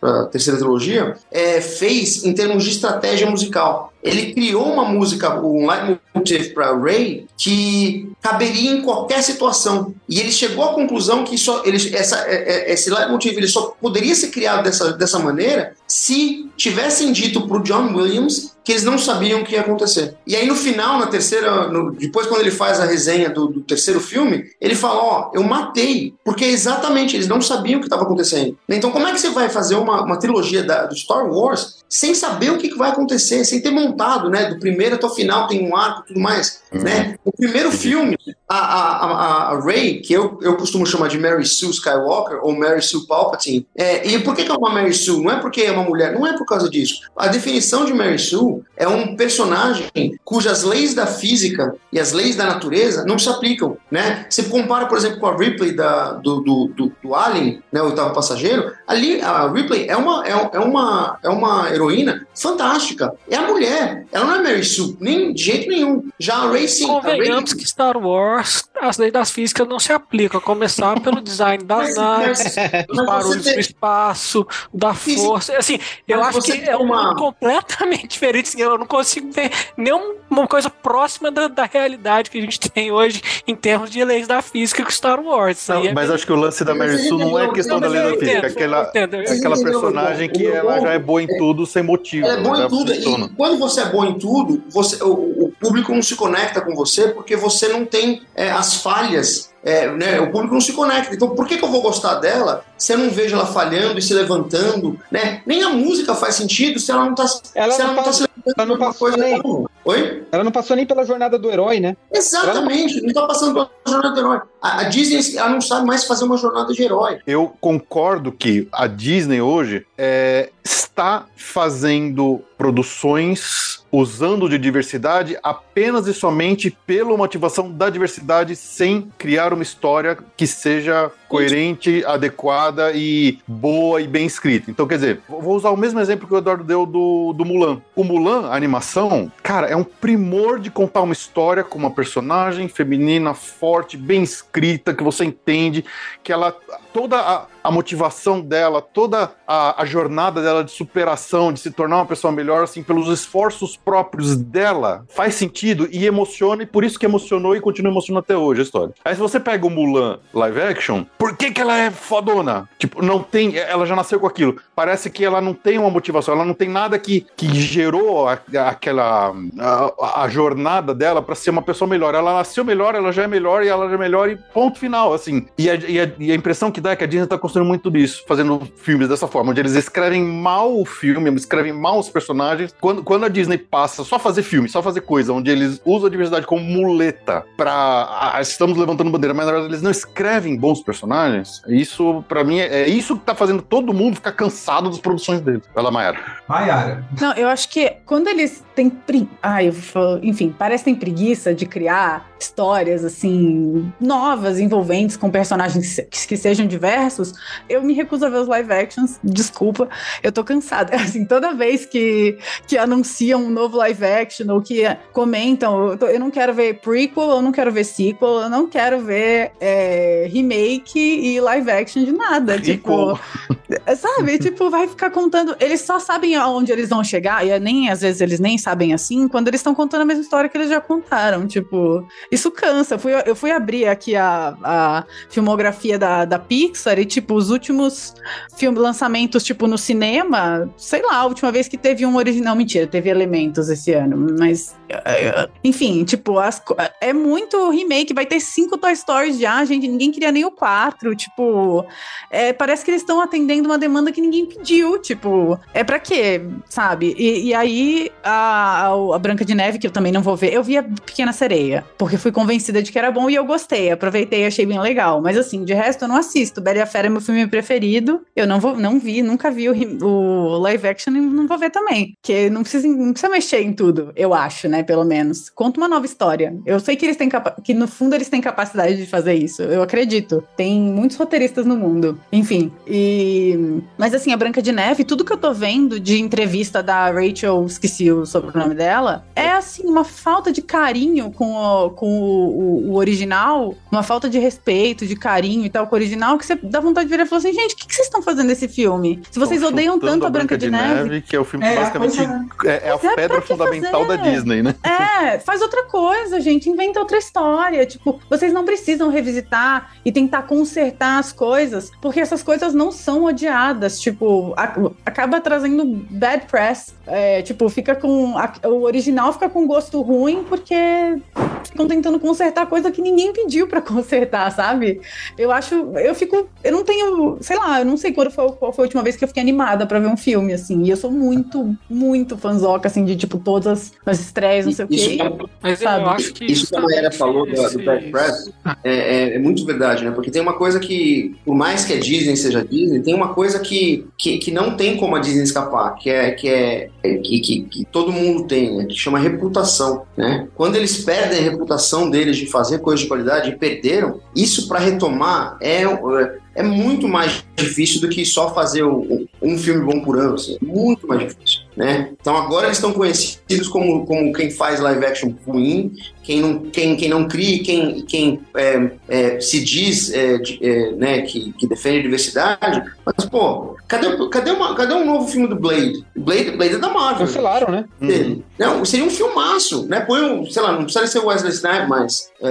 a terceira trilogia, é, fez em termos de estratégia musical. Ele criou uma música, um leitmotiv para Ray, que caberia em qualquer situação. E ele chegou à conclusão que só, ele, essa, é, é, esse leitmotiv ele só poderia ser criado dessa, dessa maneira se tivessem dito para o John Williams que eles não sabiam o que ia acontecer. E aí no final, na terceira, no, depois quando ele faz a resenha do, do terceiro filme, ele fala, ó, oh, eu matei, porque exatamente eles não sabiam o que estava acontecendo. Então como é que você vai fazer uma, uma trilogia da, do Star Wars sem saber o que, que vai acontecer, sem ter montado, né, do primeiro até o final tem um arco e tudo mais, uhum. né? O primeiro filme, a, a, a, a Rey, que eu, eu costumo chamar de Mary Sue Skywalker ou Mary Sue Palpatine, é, e por que, que é uma Mary Sue? Não é porque é uma mulher, não é por causa disso. A definição de Mary Sue é um personagem cujas leis da física e as leis da natureza não se aplicam, né? Você compara, por exemplo, com a Ripley da, do, do, do, do Alien, né, o oitavo passageiro, ali a Ripley é uma, é, é, uma, é uma heroína fantástica. É a mulher, ela não é Mary Sue, nem de jeito nenhum. Já a Ray sim. Convenhamos Ray... que Star Wars, as leis das físicas não se aplicam, a começar pelo design das naves, dos barulhos do espaço, da força. Assim, eu acho que é uma... completamente diferente. Assim, eu não consigo ver nenhuma coisa próxima da, da, realidade que a gente tem hoje em termos de leis da física com Star Wars. Não, é mas acho que o lance da Mary Sue não é questão da lei da física, é aquela, aquela personagem que ela já é boa em tudo sem motivo. Ela é boa em tudo. E quando você é bom em tudo, você, o, o, público não se conecta com você porque você não tem é, as falhas é, né, o público não se conecta. Então, por que, que eu vou gostar dela se eu não vejo ela falhando e se levantando? Né? Nem a música faz sentido se ela não está ela não, tá se levantando ela não passou coisa nem. Oi? Ela não passou nem pela jornada do herói, né? Exatamente, não está passando pela jornada do herói. A, a, Disney ela não sabe mais fazer uma jornada de herói. Eu concordo que a Disney hoje é, está fazendo produções usando de diversidade apenas e somente pela motivação da diversidade, sem criar uma história que seja coerente, adequada e boa e bem escrita. Então, quer dizer, vou usar o mesmo exemplo que o Eduardo deu do, do Mulan. O Mulan, a animação, cara, é um primor de contar uma história com uma personagem feminina forte, bem escrita, que você entende, que ela toda a, a motivação dela, toda a, a, jornada dela de superação, de se tornar uma pessoa melhor, assim, pelos esforços próprios dela, faz sentido e emociona, e por isso que emocionou e continua emocionando até hoje a história. Aí se você pega o Mulan live action, por que que ela é fodona? Tipo, não tem, ela já nasceu com aquilo. Parece que ela não tem uma motivação, ela não tem nada que, que gerou a, aquela a, a jornada dela para ser uma pessoa melhor. Ela nasceu melhor, ela já é melhor e ela já é melhor e ponto final, assim. E a, e a, e a impressão que dá é que a Disney tá construindo muito disso, fazendo filmes dessa forma, onde eles escrevem mal o filme, escrevem mal os personagens. Quando, quando a Disney passa só fazer filme, só fazer coisa, onde eles usam a diversidade como muleta pra. Ah, estamos levantando bandeira, mas na verdade eles não escrevem bons personagens, isso, para mim, é, é, isso que tá fazendo todo mundo ficar cansado das produções deles. Vai lá, Mayara. Mayara. Não, eu acho que quando eles têm. Pre... Ai, enfim, parecem preguiça de criar histórias assim novas, envolventes com personagens que sejam diversos, eu me recuso a ver os live actions, desculpa, eu tô cansada. Assim, toda vez que, que anunciam um novo live action ou que comentam, eu, tô, eu não quero ver prequel, eu não quero ver sequel, eu não quero ver é, remake e live action de nada. Tipo, sabe? tipo, vai ficar contando. Eles só sabem aonde eles vão chegar, e é nem às vezes eles nem sabem assim, quando eles estão contando a mesma história que eles já contaram. Tipo, isso cansa. Eu fui, eu fui abrir aqui a, a filmografia da, da Pixar e, tipo, os últimos filmes, lançamentos, tipo, no cinema, sei lá, a última vez que teve um original, mentira, teve elementos esse ano, mas enfim, tipo, as, é muito remake, vai ter cinco Toy Stories já, gente, ninguém queria nem o quatro, tipo, é, parece que eles estão atendendo uma demanda que ninguém pediu, tipo, é para quê, sabe? E, e aí, a, a, Branca de Neve, que eu também não vou ver, eu vi a Pequena Sereia, porque fui convencida de que era bom e eu gostei, aproveitei achei bem legal, mas assim, de resto eu não assisto, Bela e a Fera é meu filme preferido, eu não vou, não vi, nunca vi o, o live action e não vou ver também, porque não precisa, não precisa mexer em tudo, eu acho, né? Pelo menos. Conta uma nova história. Eu sei que eles têm que no fundo eles têm capacidade de fazer isso. Eu acredito. Tem muitos roteiristas no mundo. Enfim. E mas assim, a Branca de Neve, tudo que eu tô vendo de entrevista da Rachel, esqueci o sobrenome dela, é assim uma falta de carinho com o, com o, o, o original, uma falta de respeito, de carinho e tal com o original que você dá vontade de ver e falar assim, gente, o que, que, vocês estão fazendo nesse filme? Se vocês odeiam tanto a Branca, Branca de, de Neve, Neve, que é o filme que é, basicamente é, é, é a é, pedra fundamental da Disney, né? É, faz outra coisa, gente. Inventa outra história. Tipo, vocês não precisam revisitar e tentar consertar as coisas, porque essas coisas não são odiadas. Tipo, a, acaba trazendo bad press. É, tipo, fica com. A, o original fica com gosto ruim porque ficam tentando consertar coisa que ninguém pediu para consertar, sabe? Eu acho. Eu fico. Eu não tenho. Sei lá, eu não sei quando foi, qual foi a última vez que eu fiquei animada para ver um filme, assim. E eu sou muito, muito fanzoca, assim, de tipo, todas as, as estreias, sei o quê. Mas sabe? eu acho que isso, que a Maera falou do, do Bad Press é, é, é, muito verdade, né? Porque tem uma coisa que, por mais que a Disney seja Disney, tem uma coisa que, que, que não tem como a Disney escapar, que é que é, é que, que, que, todo mundo tem, né? que chama reputação, né? Quando eles perdem a reputação deles de fazer coisas de qualidade e perderam, isso para retomar é, é muito mais difícil do que só fazer um, um filme bom por ano, assim. muito mais difícil, né? Então agora eles estão conhecidos como, como quem faz live action ruim, quem não, quem, quem não cria, quem, quem é, é, se diz é, de, é, né, que, que defende a diversidade, mas pô, cadê, cadê, uma, cadê um novo filme do Blade? Blade, Blade é da Marvel. Cancelaram, né? Uhum. Não, seria um filmaço, né? Põe um, sei lá, não precisa ser o Wesley Snipes, mas é,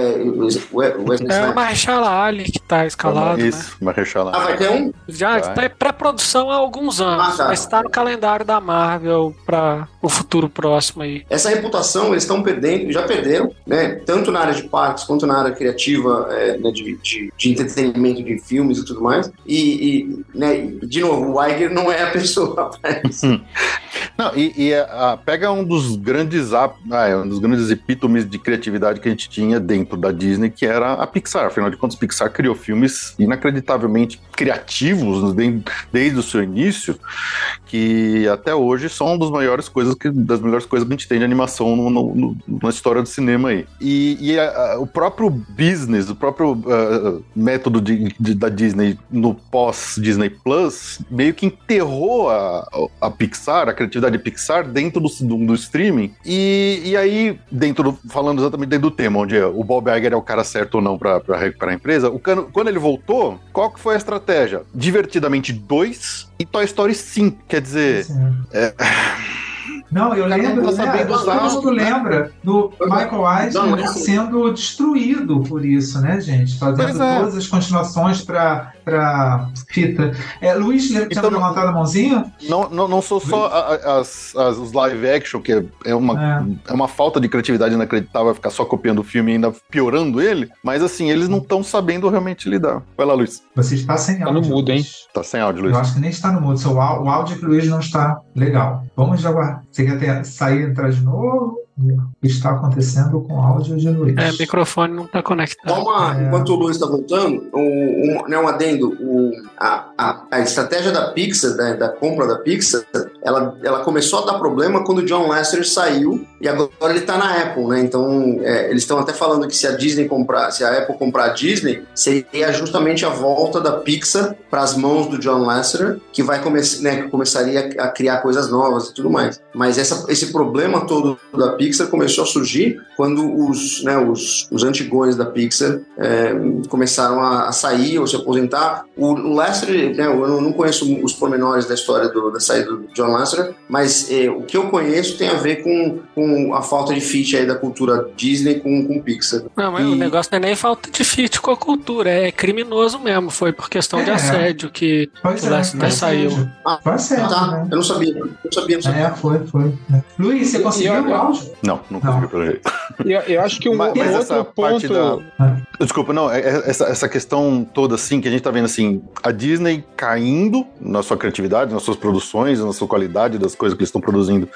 Wesley É o Marshall Ali que tá escalado, Isso, né? Mahershala Ah, vai ter um? Já está em pré-produção há alguns anos, ah, tá. mas está no calendário da Marvel para o futuro próximo aí. Essa reputação eles estão perdendo, já perderam, né? Tanto na área de parques quanto na área criativa, é, né, de, de, de, entretenimento de filmes e tudo mais. E, e né, de novo, o Iger não é a pessoa. não, e, e a, a, pega um dos dos grandes ap- ah, é, um dos grandes epítomes de criatividade que a gente tinha dentro da Disney, que era a Pixar. Afinal de contas, Pixar criou filmes inacreditavelmente criativos desde, desde o seu início, que até hoje são dos maiores coisas que, das melhores coisas que a gente tem de animação no- no- no- na história do cinema aí. E, e a- a- o próprio business, o próprio ah, método de- de- da Disney no pós-Disney Plus meio que enterrou a, a Pixar, a criatividade Pixar dentro do, do, do streaming. E, e aí, dentro do, falando exatamente dentro do tema, onde o Bob Iger é o cara certo ou não pra recuperar a empresa, o quando ele voltou, qual que foi a estratégia? Divertidamente 2 e Toy Story 5. Quer dizer, é, Não, eu lembro, tá né? Todo usar, mundo né? lembra do Michael Não, Eisner mas- sendo destruído por isso, né, gente? Fazendo é. todas as continuações para para fita. É, Luiz tinha Então, não- levantado a mãozinha? não, não, não sou só as, as- os live action, que é- é uma, é. uma falta de criatividade inacreditável ficar só copiando o filme e ainda piorando ele, mas assim, eles não estão sabendo realmente lidar. Vai lá, Luiz. Você está sem Tá áudio. no mudo, hein? Tá sem áudio, Luiz. Eu acho que nem está no mudo. Seu, á- o áudio que o Luiz não está legal. Vamos aguardar. Você quer ter- sair e entrar de novo? O que está acontecendo com o áudio de Luiz? É, o microfone não tá conectado. Uma, É. enquanto o Luiz está voltando, um, um, né, um adendo, o, a, a, a estratégia da Pixar, da, da compra da Pixar, ela, ela começou a dar problema quando o John Lasseter saiu e agora ele está na Apple, né? Então, é, eles estão até falando que se a Disney comprar, se a Apple comprar a Disney, seria justamente a volta da Pixar para as mãos do John Lasseter, que vai começar, né, que começaria a criar coisas novas e tudo mais. Mas essa, esse problema todo da Pixar começou a surgir quando os, né, os, os antigões da Pixar é, começaram a, a sair ou se aposentar. O, o Né, eu não- não conheço os pormenores da história do- da saída do John Lasseter, mas é, o que eu conheço tem a ver com, com a falta de fit aí da cultura Disney com, com Pixar. Não, mas E- o negócio não é nem falta de fit com a cultura, é criminoso mesmo. Foi por questão de É. assédio que Pois o Lasseter foi saiu. Ah, Foi assédio, tá, né? eu não sabia, não sabia, não sabia. É, foi, foi. É. Luiz, você conseguiu e- o áudio? Não, não Não. conseguiu pelo jeito. Eu, eu acho que um, Mas- um mas essa outro parte ponto. da- Desculpa, não, é- é essa, essa questão toda assim, que a gente tá vendo assim, a Disney caindo na sua criatividade, nas suas produções, na sua qualidade das coisas que eles estão produzindo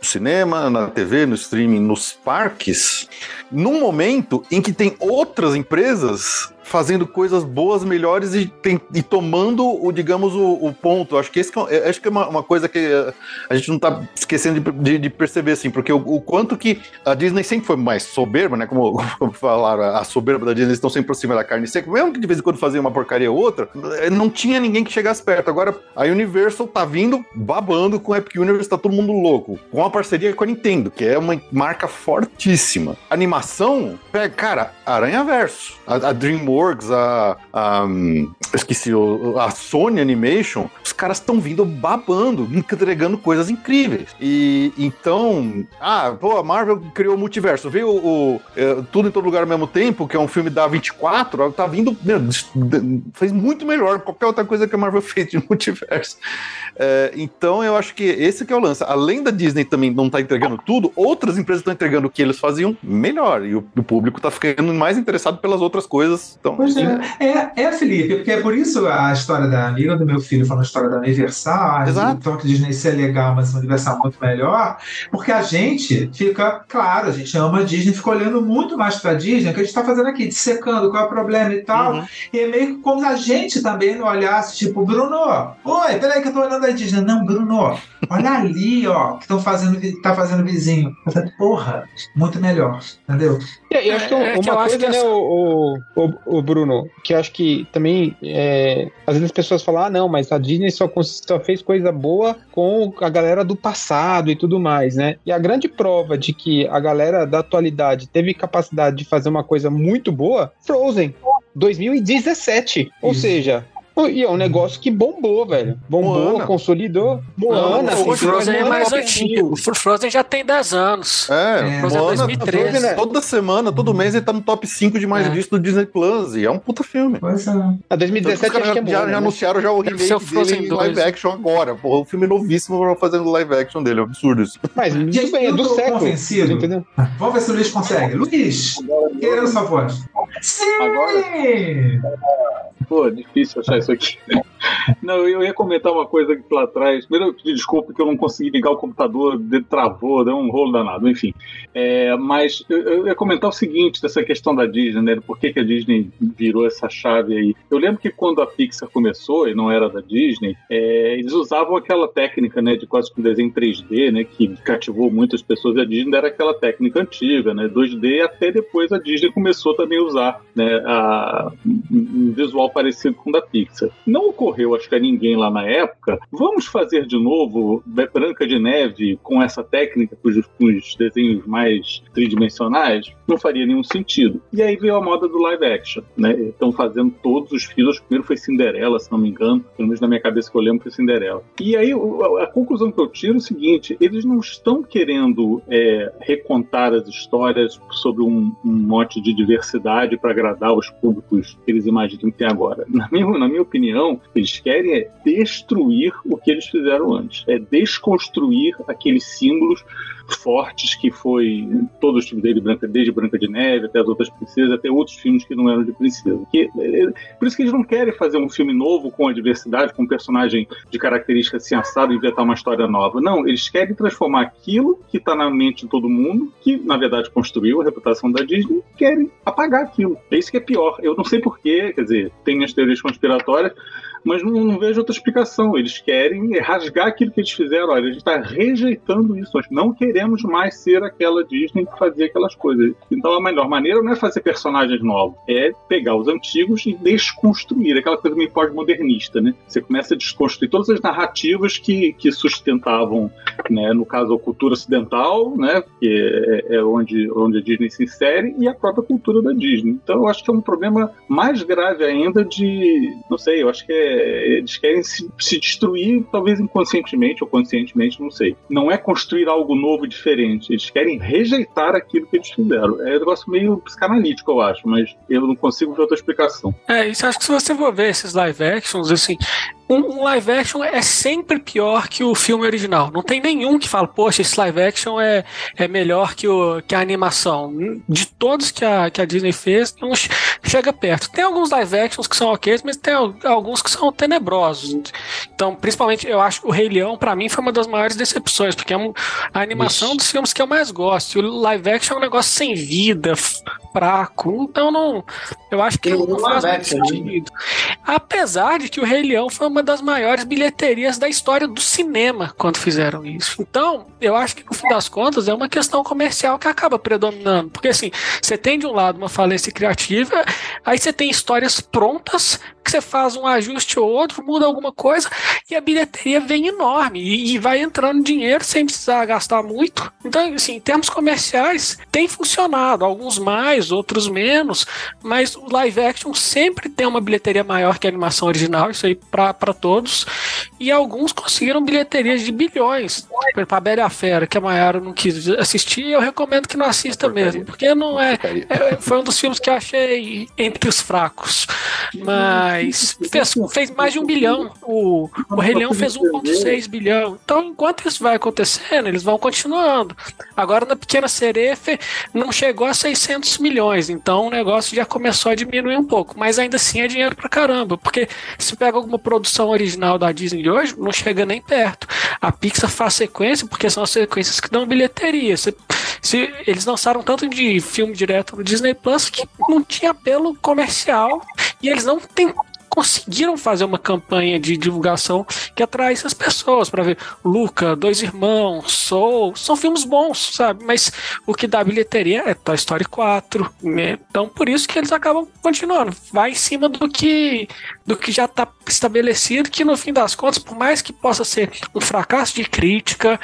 no cinema, na TV, no streaming, nos parques, num momento em que tem outras empresas fazendo coisas boas, melhores e, tem- e tomando o, digamos, o, o ponto. Acho que esse que é, acho que é uma, uma coisa que eh, a gente não tá esquecendo de, de- de perceber, assim, porque o, o quanto que a Disney sempre foi mais soberba, né? Como, como falaram, a soberba da Disney estão sempre por cima da carne seca, mesmo que de vez em quando fazia uma porcaria ou outra, eh, não tinha ninguém que chegasse perto. Agora, a Universal tá vindo babando com o Epic Universe, tá todo mundo louco. Com a parceria com a Nintendo, que é uma marca fortíssima. Animação, pega, cara, Aranha Verso, a, a DreamWorks, a, a, hum, esqueci, a Sony Animation, os caras estão vindo babando, entregando coisas incríveis. E então, ah, pô, a Marvel criou o multiverso, veio o, o, é, Tudo em Todo Lugar ao mesmo tempo, que é um filme da 24, tá vindo, meu, fez muito melhor que qualquer outra coisa que a Marvel fez de multiverso. É, então eu acho que esse que é o lance. Além da Disney também não tá entregando tudo, outras empresas estão entregando o que eles faziam melhor. E o, o público tá ficando mais interessado pelas outras coisas. Então, Pois é. é, é, Felipe, porque é por isso a história da amiga do meu filho falando a história da Universal, Exato. o toque Disney ser legal, mas a Universal é muito melhor, porque a gente fica, claro, a gente ama a Disney, fica olhando muito mais pra Disney, o que a gente tá fazendo aqui, dissecando qual é o problema e tal, Uhum. e é meio que como a gente também não olhasse, tipo, Bruno, oi, peraí que eu tô olhando a Disney. Não, Bruno, olha ali, ó, que estão fazendo, tá fazendo vizinho. Porra, muito melhor, entendeu? E eu acho que É, é uma que eu acho coisa, que né, essa- o, o, o- o Bruno, que acho que também, é, às vezes as pessoas falam, ah, não, mas a Disney só, só fez coisa boa com a galera do passado e tudo mais, né? E a grande prova de que a galera da atualidade teve capacidade de fazer uma coisa muito boa, Frozen, 2017. Ou Isso. seja... E é um negócio que bombou, velho. Bombou, Moana. consolidou. Moana, Não, assim, o Frozen é Moana mais é antigo. O Frozen já tem 10 anos. É, É. Frozen é Moana, 2013. Frozen é- toda semana, todo mês ele tá no top 5 de mais É. visto do Disney Plus. E é um puta filme. Pois é. A os 2017 caras acho que é já, já né? anunciaram já o remake o dele em 2. live action agora. Porra, o filme novíssimo pra fazendo live action dele. É um absurdo isso. Mas muito Gente, bem, é do século. convencido. Entendeu? Vamos ver se o Luiz consegue. Luiz, querendo sua voz. Sim! Agora? Pô, difícil achar isso aqui. Não, eu ia comentar uma coisa aqui lá atrás. Primeiro, eu pedi desculpa que eu não consegui ligar o computador, travou, deu um rolo danado, enfim. É, mas eu, eu, ia comentar o seguinte dessa questão da Disney, né? Por que, que a Disney virou essa chave aí? Eu lembro que quando a Pixar começou, e não era da Disney, é, eles usavam aquela técnica, né, de quase que um desenho 3D, né, que cativou muitas pessoas. E a Disney era aquela técnica antiga, né, 2D, até depois a Disney começou também a usar, né, a, um visual parecido com o da Pixar. Não ocorreu, acho que a ninguém lá na época, vamos fazer de novo Branca de Neve com essa técnica, com os, com os desenhos mais tridimensionais? Não faria nenhum sentido. E aí veio a moda do live action, né? Estão fazendo todos os filhos. O primeiro foi Cinderela, se não me engano. Pelo menos na minha cabeça que eu lembro foi Cinderela. E aí a conclusão que eu tiro é o seguinte: eles não estão querendo é, recontar as histórias sobre um, um mote de diversidade para agradar os públicos que eles imaginam que tem agora. Na minha, na minha opinião, eles querem é destruir o que eles fizeram antes. É desconstruir aqueles símbolos fortes que foi todos os filmes dele, desde Branca de Neve até as outras princesas, até outros filmes que não eram de princesa. Que, é, por isso que eles não querem fazer um filme novo com a diversidade, com um personagem de características assim assado inventar uma história nova. Não, eles querem transformar aquilo que está na mente de todo mundo, que na verdade construiu a reputação da Disney, querem apagar aquilo. É isso que é pior. Eu não sei porquê, quer dizer, tem minhas teorias conspiratórias, mas não, não, vejo outra explicação. Eles querem rasgar aquilo que eles fizeram. Olha, a gente está rejeitando isso. Nós não queremos mais ser aquela Disney que fazia aquelas coisas. Então a melhor maneira não é fazer personagens novos, é pegar os antigos e desconstruir. Aquela coisa meio pós-modernista, né? Você começa a desconstruir todas as narrativas que, que sustentavam, né, no caso, a cultura ocidental, né, que é, é onde, onde a Disney se insere, e a própria cultura da Disney. Então eu acho que é um problema mais grave ainda de, não sei, eu acho que é eles querem se, se, destruir, talvez inconscientemente ou conscientemente, não sei. Não é construir algo novo diferente. Eles querem rejeitar aquilo que eles fizeram. É um negócio meio psicanalítico, eu acho, mas eu não consigo ver outra explicação. É, isso acho que se você for ver esses live actions, assim, um, live action é sempre pior que o filme original. Não tem nenhum que fala, poxa, esse live action é, é melhor que, o, que a animação. De todos que a, que a Disney fez, não chega perto. Tem alguns live actions que são ok, mas tem alguns que são tenebrosos. Então, principalmente, eu acho que o Rei Leão, para mim, foi uma das maiores decepções, porque é a animação dos filmes que eu mais gosto. E o live action é um negócio sem vida, fraco. Então, não. Eu acho que não, não faz muito sentido. Apesar de que o Rei Leão foi uma das maiores bilheterias da história do cinema quando fizeram isso. Então, eu acho que no fim das contas é uma questão comercial que acaba predominando. Porque assim, você tem de um lado uma falência criativa, aí você tem histórias prontas que você faz um ajuste ou outro, muda alguma coisa e a bilheteria vem enorme e, e vai entrando dinheiro sem precisar gastar muito. Então, assim, em termos comerciais, tem funcionado, alguns mais, outros menos, mas o live action sempre tem uma bilheteria maior que a animação original, isso aí para todos. E alguns conseguiram bilheterias de bilhões. Para Bela a Fera, que a Mayara não quis assistir, eu recomendo que não assista mesmo, porque não é, é, Foi um dos filmes que eu achei entre os fracos. Mas fez, fez mais de um bilhão. O, o Rei Leão fez 1,6 bilhão. Então, enquanto isso vai acontecendo, eles vão continuando. Agora, na Pequena Sereia, não chegou a 600 milhões. Então, o negócio já começou a diminuir um pouco. Mas ainda assim é dinheiro pra caramba. Porque se pega alguma produção original da Disney de hoje, não chega nem perto. A Pixar faz sequência porque são as sequências que dão bilheteria. Se, se, eles lançaram tanto de filme direto no Disney Plus que não tinha apelo comercial e eles não têm conseguiram fazer uma campanha de divulgação que atraísse as pessoas para ver Luca, Dois Irmãos, Soul, são filmes bons, sabe? Mas o que dá bilheteria é Toy Story 4, né? Então por isso que eles acabam continuando, vai em cima do que do que já está estabelecido, que no fim das contas, por mais que possa ser um fracasso de crítica,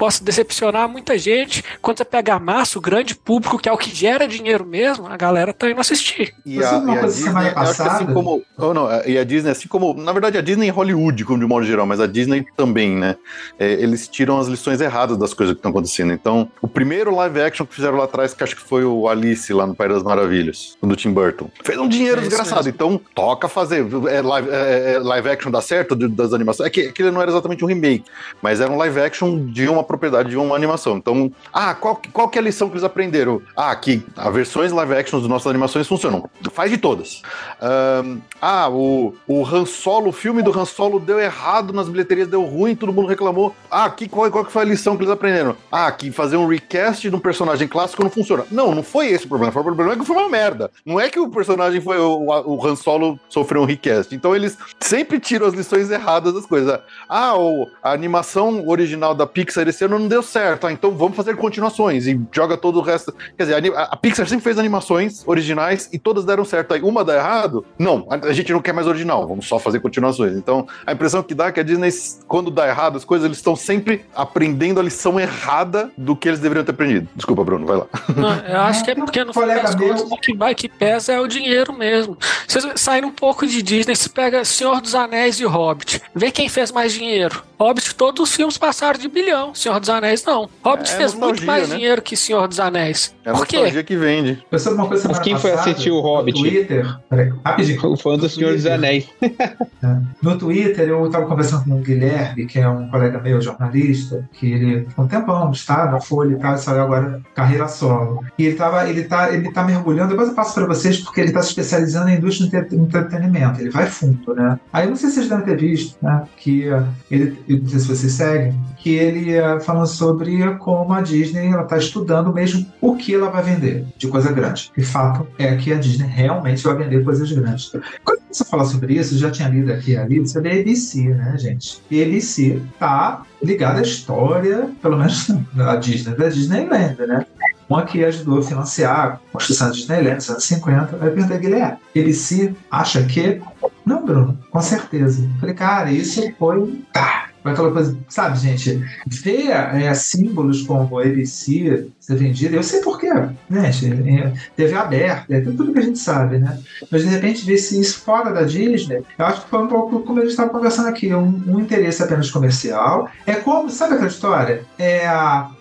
possa decepcionar muita gente, quando você pega a massa, o grande público, que é o que gera dinheiro mesmo, a galera tá indo assistir. E a, e a Disney, assim como, oh, não, e a Disney, assim como, na verdade, a Disney e Hollywood, como de modo geral, mas a Disney também, né? É, eles tiram as lições erradas das coisas que estão acontecendo. Então, o primeiro live action que fizeram lá atrás, que acho que foi o Alice lá no País das Maravilhas, do Tim Burton, fez um dinheiro é desgraçado. Então, toca fazer. É live, é, é live action dá certo das animações. É que, que ele não era exatamente um remake, mas era um live action de uma propriedade de uma animação. Então, ah, qual, qual que é a lição que eles aprenderam? Ah, que as versões live action das nossas animações funcionam. Faz de todas. Um, ah, o, o Han Solo, o filme do Han Solo deu errado nas bilheterias, deu ruim, todo mundo reclamou. Ah, que, qual, qual que foi a lição que eles aprenderam? Ah, que fazer um recast de um personagem clássico não funciona. Não, não foi esse o problema. O problema é que foi uma merda. Não é que o personagem foi. O, o Han Solo sofreu um recast. Então eles sempre tiram as lições erradas das coisas. Ah, o, a animação original da Pixar esse ano não deu certo. Ah, então vamos fazer continuações e joga todo o resto. Quer dizer, a, a Pixar sempre fez animações originais e todas deram certo. Aí uma dá errado? Não, a, a, gente não quer mais original, vamos só fazer continuações. Então a impressão que dá é que a Disney, quando dá errado as coisas, eles estão sempre aprendendo a lição errada do que eles deveriam ter aprendido. Desculpa, Bruno, vai lá. Não, eu acho que é porque no final das contas o que vai que pesa é o dinheiro mesmo. Vocês saem um pouco de Disney, se pega Senhor dos Anéis e o Hobbit, vê quem fez mais dinheiro. Hobbit, todos os filmes passaram de bilhão. Senhor dos Anéis, não. Hobbit é, fez muito mais né? dinheiro que Senhor dos Anéis. É Por quê? que vende. Pensando uma coisa Mas quem foi assistir o Hobbit? No Twitter. Peraí, rapidinho. O fã do Senhor dos Anéis. É. No Twitter, eu estava conversando com o Guilherme, que é um colega meu, jornalista, que ele, um tempão, está na Folha e tal, saiu agora carreira solo. E ele, tava, ele, tá, ele tá mergulhando, depois eu passo para vocês, porque ele está se especializando na indústria do entretenimento. Ele vai fundo, né? Aí eu não sei se vocês devem ter visto, né? Que ele, não sei se vocês seguem, que ele uh, falando sobre como a Disney está estudando mesmo o que ela vai vender de coisa grande. E fato é que a Disney realmente vai vender coisas grandes. Quando você fala sobre isso, eu já tinha lido aqui ali, você vê a ABC, né, gente? E a ABC tá ligada à história, pelo menos da Disney, da Disneyland, né? uma que ajudou a financiar a construção da Disneyland nos anos 50. Aí eu perguntei, Guilherme, ABC acha que? Não, Bruno, com certeza. Falei, cara, isso foi. Tá, aquela coisa, sabe, gente, ver é, símbolos como a ABC ser vendida, eu sei porquê, né, é, TV aberta, é tudo que a gente sabe, né? Mas de repente ver se isso fora da Disney, eu acho que foi um pouco como a gente estava conversando aqui, um, um, interesse apenas comercial. É como, sabe aquela história? É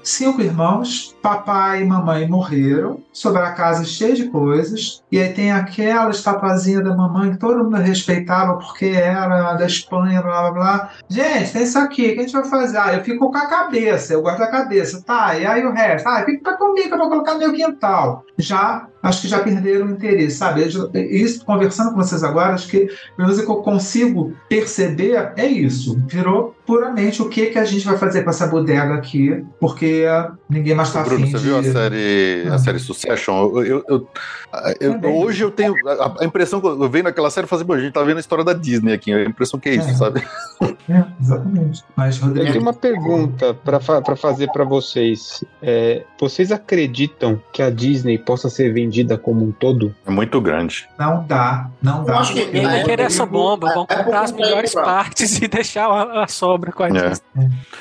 cinco irmãos, papai e mamãe morreram, sobre a casa cheia de coisas, e aí tem aquela estatuazinha da mamãe que todo mundo respeitava porque era da Espanha, blá blá blá. Gente, tem isso aqui, o que a gente vai fazer? Ah, eu fico com a cabeça, eu gosto da cabeça, tá, e aí o resto? Ah, fica comigo, eu vou colocar no meu quintal. Já acho que já perderam o interesse, sabe? Isso, conversando com vocês agora, acho que pelo menos que eu consigo perceber é isso. Virou puramente o que, que a gente vai fazer com essa bodega aqui, porque ninguém mais está afim Você viu a série, a ah. série Succession? Eu, eu, eu, eu hoje eu tenho a, a, impressão que eu vendo aquela série, eu falei, assim, a gente tá vendo a história da Disney aqui, a impressão que é isso, é. sabe? É, exatamente. Mas, Rodrigo... Eu tenho uma pergunta para fa fazer para vocês. É, vocês acreditam que a Disney possa ser vendida vendida como um todo? É muito grande. Não dá, não dá. acho que Ninguém vai querer essa bomba, vão comprar as melhores partes e deixar a, a sobra com a é.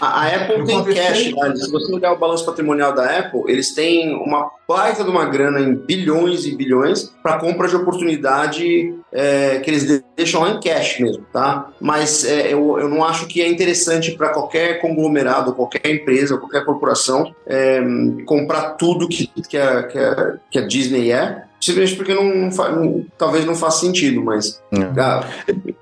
A, a Apple tem cash, né? se você olhar o balanço patrimonial da Apple, eles têm uma baita de uma grana em bilhões e bilhões para compra de oportunidade é, que eles deixam lá em cash mesmo, tá? Mas é, eu, eu não acho que é interessante para qualquer conglomerado, qualquer empresa, qualquer corporação é, comprar tudo que, que, a, que, a, que a Disney é simplesmente porque não, não, não, talvez não faça sentido, mas. É. Ah,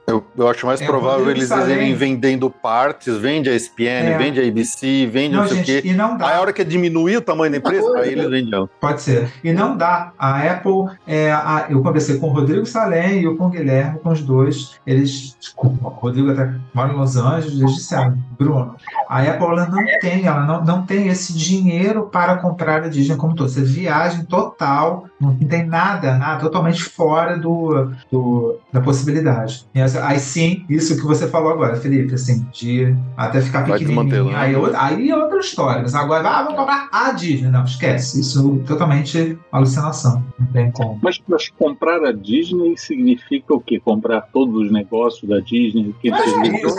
eu, eu acho mais é, provável eles irem vendendo partes, vende a ESPN, é. vende a ABC, vende não, não sei gente, o quê. E não dá. Aí a hora que é diminuir o tamanho da empresa, aí eles vendem. Pode ser. E não dá. A Apple, é, a, eu conversei com o Rodrigo Salem e com o Guilherme, com os dois. Eles. O Rodrigo até mora em Los Angeles, eles disseram, Bruno, a Apple ela não tem, ela não, não tem esse dinheiro para comprar a Disney como todo. Você viagem total, não tem nada, nada, totalmente fora do, do da possibilidade. Aí sim, isso que você falou agora, Felipe, assim, de até ficar pequenininho. Né? Aí, aí é outra história. Mas agora, ah, vamos comprar a Disney. Não, esquece. Isso é totalmente alucinação. Não tem como. Mas, mas comprar a Disney significa o quê? Comprar todos os negócios da Disney? Que é isso.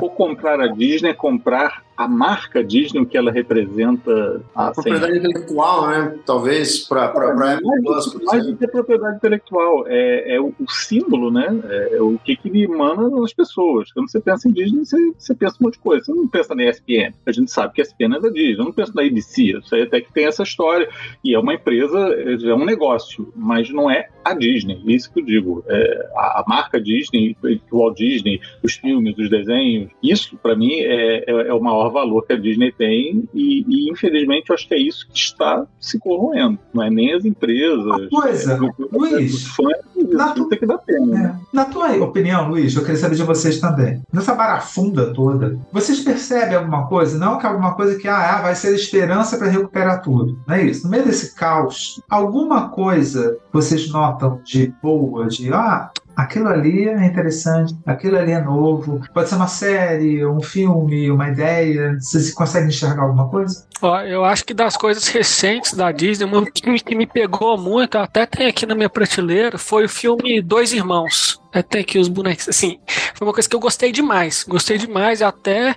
Ou comprar a Disney é comprar a marca Disney, o que ela representa. A propriedade intelectual, né? Talvez, para a Apple Plus. Mais do que propriedade intelectual, é, é o, o, símbolo, né? É, é, o que, que emana nas pessoas. Quando você pensa em Disney, você, você pensa um monte de coisa. Você não pensa na ESPN. A gente sabe que a ESPN é da Disney. Eu não penso na ABC. Eu sei até que tem essa história. E é uma empresa, é um negócio, mas não é a Disney. Isso que eu digo. É, a, a, marca Disney, o Walt Disney, os filmes, os desenhos, isso, para mim, é, é, é uma maior valor que a Disney tem e, e, infelizmente eu acho que é isso que está se corroendo. Não é nem as empresas. Uma coisa, é, Luiz, fãs, na, tu, tem que dar pena. É, na tua opinião, Luiz, eu queria saber de vocês também. Nessa barafunda toda, vocês percebem alguma coisa? Não que alguma coisa que ah, vai ser esperança para recuperar tudo. Não é isso? No meio desse caos, alguma coisa vocês notam de boa, de ah, aquilo ali é interessante, aquilo ali é novo. Pode ser uma série, um filme, uma ideia. Vocês conseguem enxergar alguma coisa? Eu acho que das coisas recentes da Disney, um filme que me pegou muito, até tem aqui na minha prateleira, foi o filme Dois Irmãos. Até que os bonecos, assim, foi uma coisa que eu gostei demais. Gostei demais. Até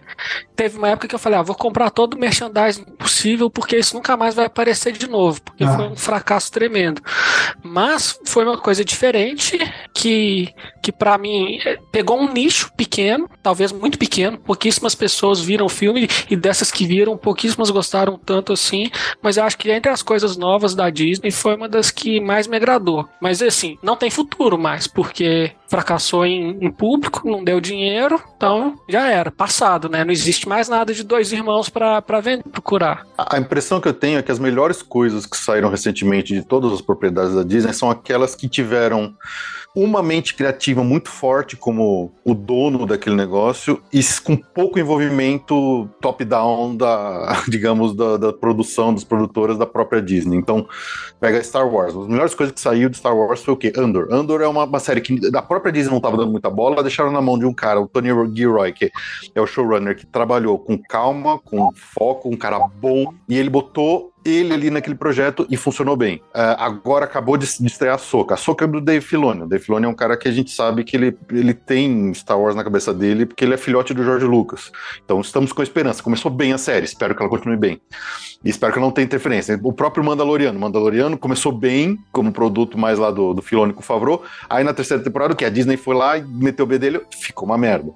teve uma época que eu falei, ah, vou comprar todo o merchandising possível, porque isso nunca mais vai aparecer de novo, porque ah. foi um fracasso tremendo. Mas foi uma coisa diferente que, que para mim é, pegou um nicho pequeno, talvez muito pequeno. Pouquíssimas pessoas viram o filme e dessas que viram, pouquíssimas gostaram tanto assim. Mas eu acho que entre as coisas novas da Disney foi uma das que mais me agradou. Mas assim, não tem futuro mais, porque fracassou em, em, público, não deu dinheiro, então já era, passado, né? Não existe mais nada de dois irmãos para procurar. A impressão que eu tenho é que as melhores coisas que saíram recentemente de todas as propriedades da Disney são aquelas que tiveram uma mente criativa muito forte como o dono daquele negócio e com pouco envolvimento top-down da, digamos, da, da, produção, das produtoras da própria Disney. Então, pega Star Wars. As melhores coisas que saiu de Star Wars foi o quê? Andor. Andor é uma, uma série que da própria Disney não estava dando muita bola, deixaram na mão de um cara, o Tony Gilroy, que é o showrunner, que trabalhou com calma, com foco, um cara bom, e ele botou ele ali naquele projeto e funcionou bem. Uh, agora acabou de, de estrear a Soca. A Soca é do Dave Filoni. O Dave Filoni é um cara que a gente sabe que ele, ele tem Star Wars na cabeça dele, porque ele é filhote do George Lucas. Então estamos com esperança. Começou bem a série, espero que ela continue bem. E espero que não tenha interferência. O próprio Mandaloriano. Mandaloriano começou bem, como produto mais lá do, do Filoni com o Favreau. Aí na terceira temporada, o que? A Disney foi lá e meteu o B dele, ficou uma merda.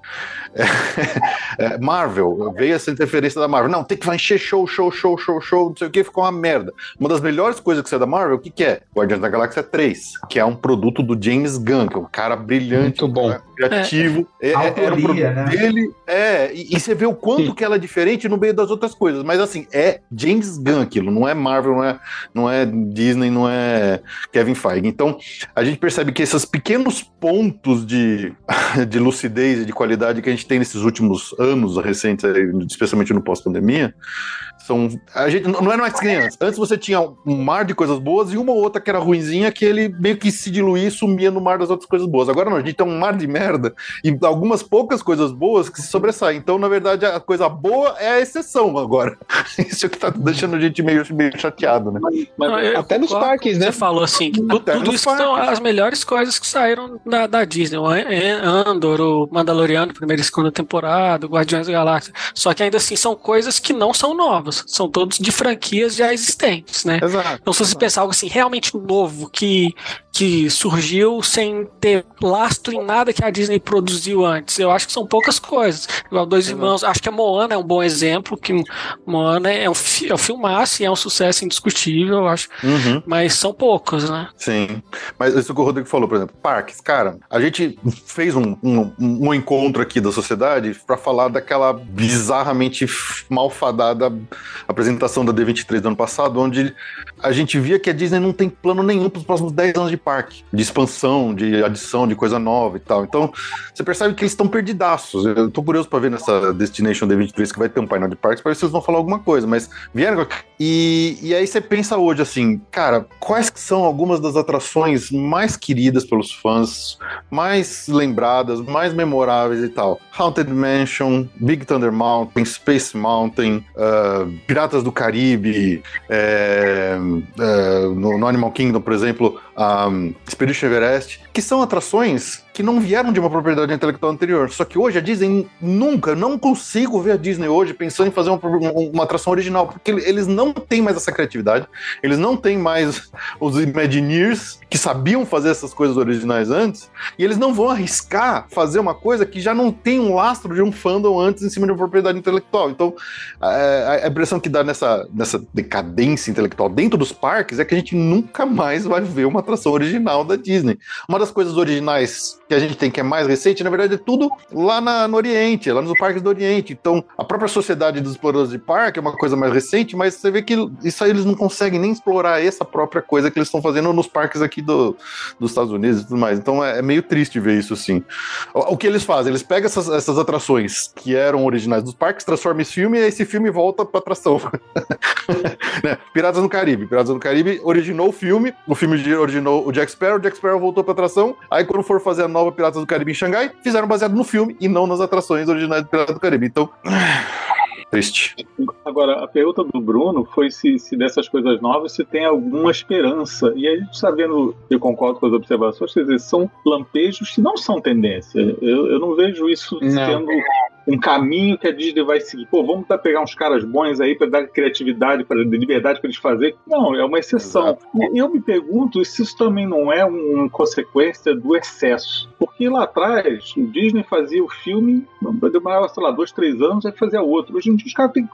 É, é, Marvel, veio essa interferência da Marvel. Não, tem que encher show, show, show, show, show, não sei o que, ficou uma merda. Uma das melhores coisas que saiu da Marvel, o que, que é? Guardiões da Galáxia 3, que é um produto do James Gunn, que é um cara brilhante, Muito bom. criativo. É, é, Autoria, era um produto né? dele. É, e, e, você vê o quanto Sim. que ela é diferente no meio das outras coisas. Mas assim, é James Gunn aquilo, não é Marvel, não é, não é Disney, não é Kevin Feige. Então, a gente percebe que esses pequenos pontos de, de lucidez e de qualidade que a gente tem nesses últimos anos recentes, especialmente no pós-pandemia, são. A gente não é mais criança. Antes você tinha um mar de coisas boas e uma ou outra que era ruinzinha que ele meio que se diluía e sumia no mar das outras coisas boas. Agora não, a gente tem um mar de merda e algumas poucas coisas boas que se sobressaem. Então, na verdade, a coisa boa é a exceção agora. Isso é o que tá deixando a gente meio, meio chateado, né? Mas, mas até nos parques, né? Você falou assim, que tudo, tudo isso parques. são as melhores coisas que saíram da, da Disney. O Andor, o Mandaloriano, primeira e segunda temporada, o Guardiões da Galáxia. Só que ainda assim são coisas que não são novas são todos de franquias já existentes, né? Exato. Então, se você pensar algo assim, realmente novo, que, que surgiu sem ter lastro em nada que a Disney produziu antes, eu acho que são poucas coisas. Igual Dois Exato. Irmãos, acho que a Moana é um bom exemplo, que Moana é um, é um filmaço e é um sucesso indiscutível, eu acho. Uhum. Mas são poucos, né? Sim. Mas isso que o Rodrigo falou, por exemplo, parques, cara, a gente fez um, um, um encontro aqui da sociedade para falar daquela bizarramente malfadada apresentação da D23 do ano passado, onde a gente via que a Disney não tem plano nenhum para os próximos 10 anos de parque, de expansão, de adição, de coisa nova e tal. Então, você percebe que eles estão perdidaços. Eu tô curioso para ver nessa Destination D23 que vai ter um painel de parques, para ver se eles vão falar alguma coisa, mas vieram e, e aí você pensa hoje assim, cara, quais são algumas das atrações mais queridas pelos fãs, mais lembradas, mais memoráveis e tal? Haunted Mansion, Big Thunder Mountain, Space Mountain, uh, Piratas do Caribe, é, é, no, no, Animal Kingdom, por exemplo, um, Expedition Everest, que são atrações que não vieram de uma propriedade intelectual anterior. Só que hoje a Disney nunca, não consigo ver a Disney hoje pensando em fazer uma, uma atração original, porque eles não têm mais essa criatividade, eles não têm mais os Imagineers que sabiam fazer essas coisas originais antes, e eles não vão arriscar fazer uma coisa que já não tem um lastro de um fandom antes em cima de uma propriedade intelectual. Então, a, a impressão que dá nessa, nessa decadência intelectual dentro dos parques é que a gente nunca mais vai ver uma atração original da Disney. Uma das coisas originais que a gente tem que é mais recente, na verdade, é tudo lá na, no Oriente, lá nos parques do Oriente. Então, a própria sociedade dos exploradores de parque é uma coisa mais recente, mas você vê que isso aí eles não conseguem nem explorar essa própria coisa que eles estão fazendo nos parques aqui do, dos Estados Unidos e tudo mais. Então, é, é meio triste ver isso assim. O, o, que eles fazem? Eles pegam essas, essas atrações que eram originais dos parques, transformam esse filme e esse filme volta pra atração. né? Piratas no Caribe. Piratas no Caribe originou o filme, o filme originou o Jack Sparrow, o Jack Sparrow voltou pra atração, aí quando for fazer a nova Piratas do Caribe em Xangai, fizeram baseado no filme e não nas atrações originais do Piratas do Caribe. Então. Triste. Agora, a pergunta do Bruno foi se, se dessas coisas novas se tem alguma esperança. E a gente sabendo, eu concordo com as observações, quer dizer, são lampejos que não são tendência. Eu, eu não vejo isso não. sendo um caminho que a Disney vai seguir. Pô, vamos pegar uns caras bons aí para dar criatividade, para liberdade para eles fazer. Não, é uma exceção. Exato. Eu me pergunto se isso também não é uma consequência do excesso. Porque lá atrás, o Disney fazia o filme, demorava, sei lá, dois, três anos, aí fazia outro. Hoje em dia, os caras têm que,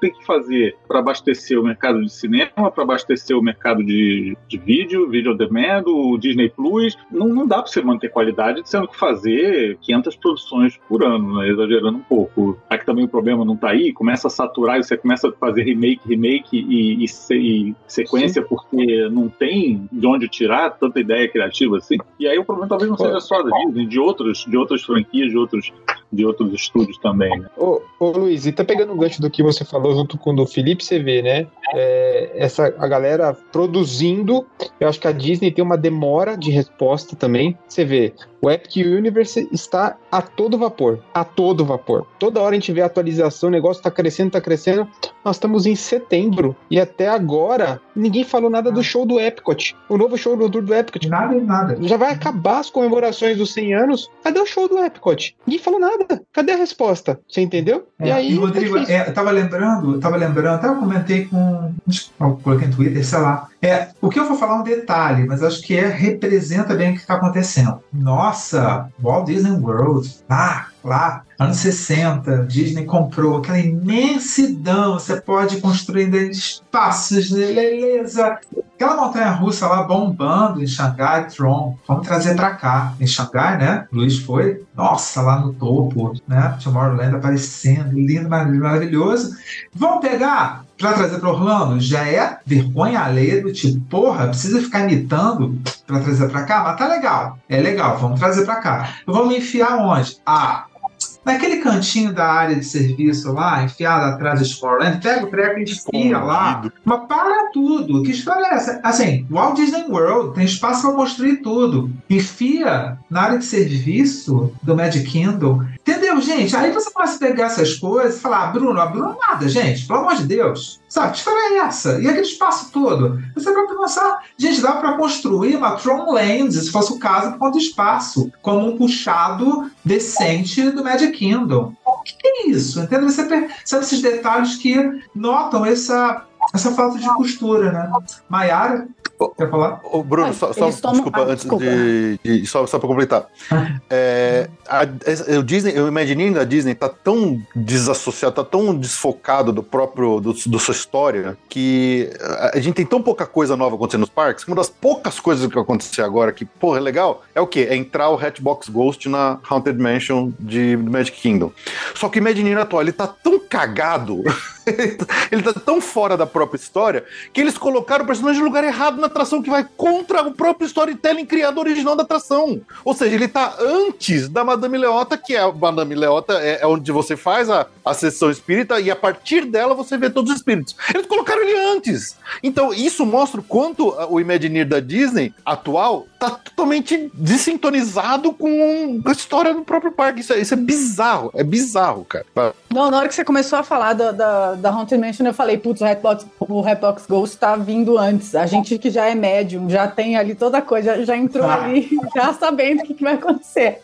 têm que fazer para abastecer o mercado de cinema, para abastecer o mercado de, de vídeo, vídeo on demand, o Disney Plus. Não, não dá para você manter qualidade sendo que fazer 500 produções por ano, né? exagerando um pouco. Aqui também o problema não tá aí, começa a saturar e você começa a fazer remake, remake e, e, e sequência Sim. porque não tem de onde tirar tanta ideia criativa assim. E aí o problema talvez não seja só da Disney, de outros, de outras franquias, de outros, de outros estúdios também, né? Ô, ô Luiz, e tá pegando o gancho do que você falou junto com o do Felipe, você vê, né? É, essa, a galera produzindo, eu acho que a Disney tem uma demora de resposta também. Você vê, o Epic Universe está a todo vapor, a todo vapor. Toda hora a gente vê a atualização, o negócio está crescendo, está crescendo. Nós estamos em setembro e até agora ninguém falou nada do show do Epcot. O novo show do do Epcot. Nada, nada. Já vai acabar as comemorações dos 100 anos. Cadê o show do Epcot? Ninguém falou nada. Cadê a resposta? Você entendeu? É, e aí, e Rodrigo, é, eu tava lembrando, tava lembrando, até eu comentei com, eu coloquei no Twitter, sei lá. É, o que eu vou falar é um detalhe, mas acho que é representa bem o que está acontecendo. Nossa, Walt Disney World, ah, lá, anos 60, Disney comprou aquela imensidão, você pode construir espaços, beleza. Aquela montanha russa lá bombando em Xangai, Tron, vamos trazer para cá. Em Xangai, né? Luiz foi, nossa, lá no topo, né? Tomorrowland aparecendo, lindo, maravilhoso. Vamos pegar para trazer para Orlando? Já é vergonha alheia do tipo, porra, precisa ficar imitando para trazer para cá? Mas tá legal, é legal, vamos trazer para cá. Vamos enfiar onde? Ah, naquele cantinho da área de serviço lá, enfiado atrás do Sportland, pega o treco e enfia lá. Mas para tudo. Que história é essa? Assim, Walt Disney World tem espaço para construir tudo. Enfia na área de serviço do Magic Kingdom. Entendeu, gente? Aí você começa a pegar essas coisas e falar, ah, Bruno, ah, Bruno nada, gente, pelo amor de Deus. Sabe, que história é essa? E aquele espaço todo? Você vai pensar, gente, dá para construir uma Tron Land, se fosse o caso, por conta do espaço, como um puxado decente do Magic Kingdom. O que é isso? Entendeu? Você são esses detalhes que notam essa, essa falta de costura, né? Maiara, Quer falar? Ô, Bruno, só, só desculpa, ah, antes desculpa. de, de, Só, só para completar. é, a, a, o Disney, o Imagineering da Disney tá tão desassociado, tá tão desfocado do próprio. do, do sua história, que a, a, gente tem tão pouca coisa nova acontecendo nos parques, que uma das poucas coisas que vai acontecer agora que, porra, é legal, é o quê? É entrar o Hatchbox Ghost na Haunted Mansion de Magic Kingdom. Só que o Imagineering atual, ele tá tão cagado. ele tá tão fora da própria história que eles colocaram o personagem no lugar errado na atração que vai contra o próprio storytelling criado original da atração. Ou seja, ele tá antes da Madame Leota, que é a Madame Leota, é, é onde você faz a, a sessão espírita e a partir dela você vê todos os espíritos. Eles colocaram ele antes. Então, isso mostra o quanto o Imagineer da Disney atual tá totalmente desintonizado com a história do próprio parque. Isso é, isso é bizarro, é bizarro, cara. Não, na hora que você começou a falar da, da, da Haunted Mansion, eu falei, putz, o Redbox, o Redbox Ghost tá vindo antes. A gente que já é médium, já tem ali toda a coisa, já, entrou ah. ali, já sabendo o que, que vai acontecer.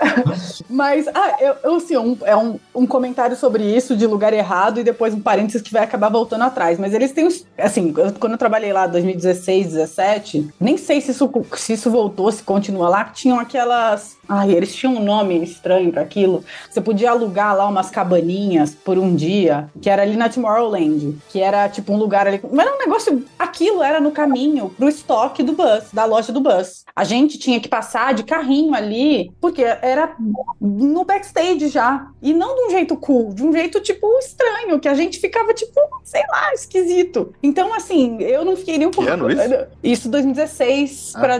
Mas, ah, eu, eu assim, um, é um, um comentário sobre isso, de lugar errado, e depois um parênteses que vai acabar voltando atrás. Mas eles têm, assim, eu, quando eu trabalhei lá em 2016, 2017, nem sei se isso, se isso voltou, se continua lá, tinham aquelas Ai, eles tinham um nome estranho para aquilo. Você podia alugar lá umas cabaninhas por um dia, que era ali na Tomorrowland, que era tipo um lugar ali. Mas era um negócio. Aquilo era no caminho pro estoque do bus, da loja do bus. A gente tinha que passar de carrinho ali, porque era no backstage já. E não de um jeito cool, de um jeito tipo estranho, que a gente ficava tipo, sei lá, esquisito. Então, assim, eu não fiquei nem um pouco. ano isso? Isso 2016 Ah. para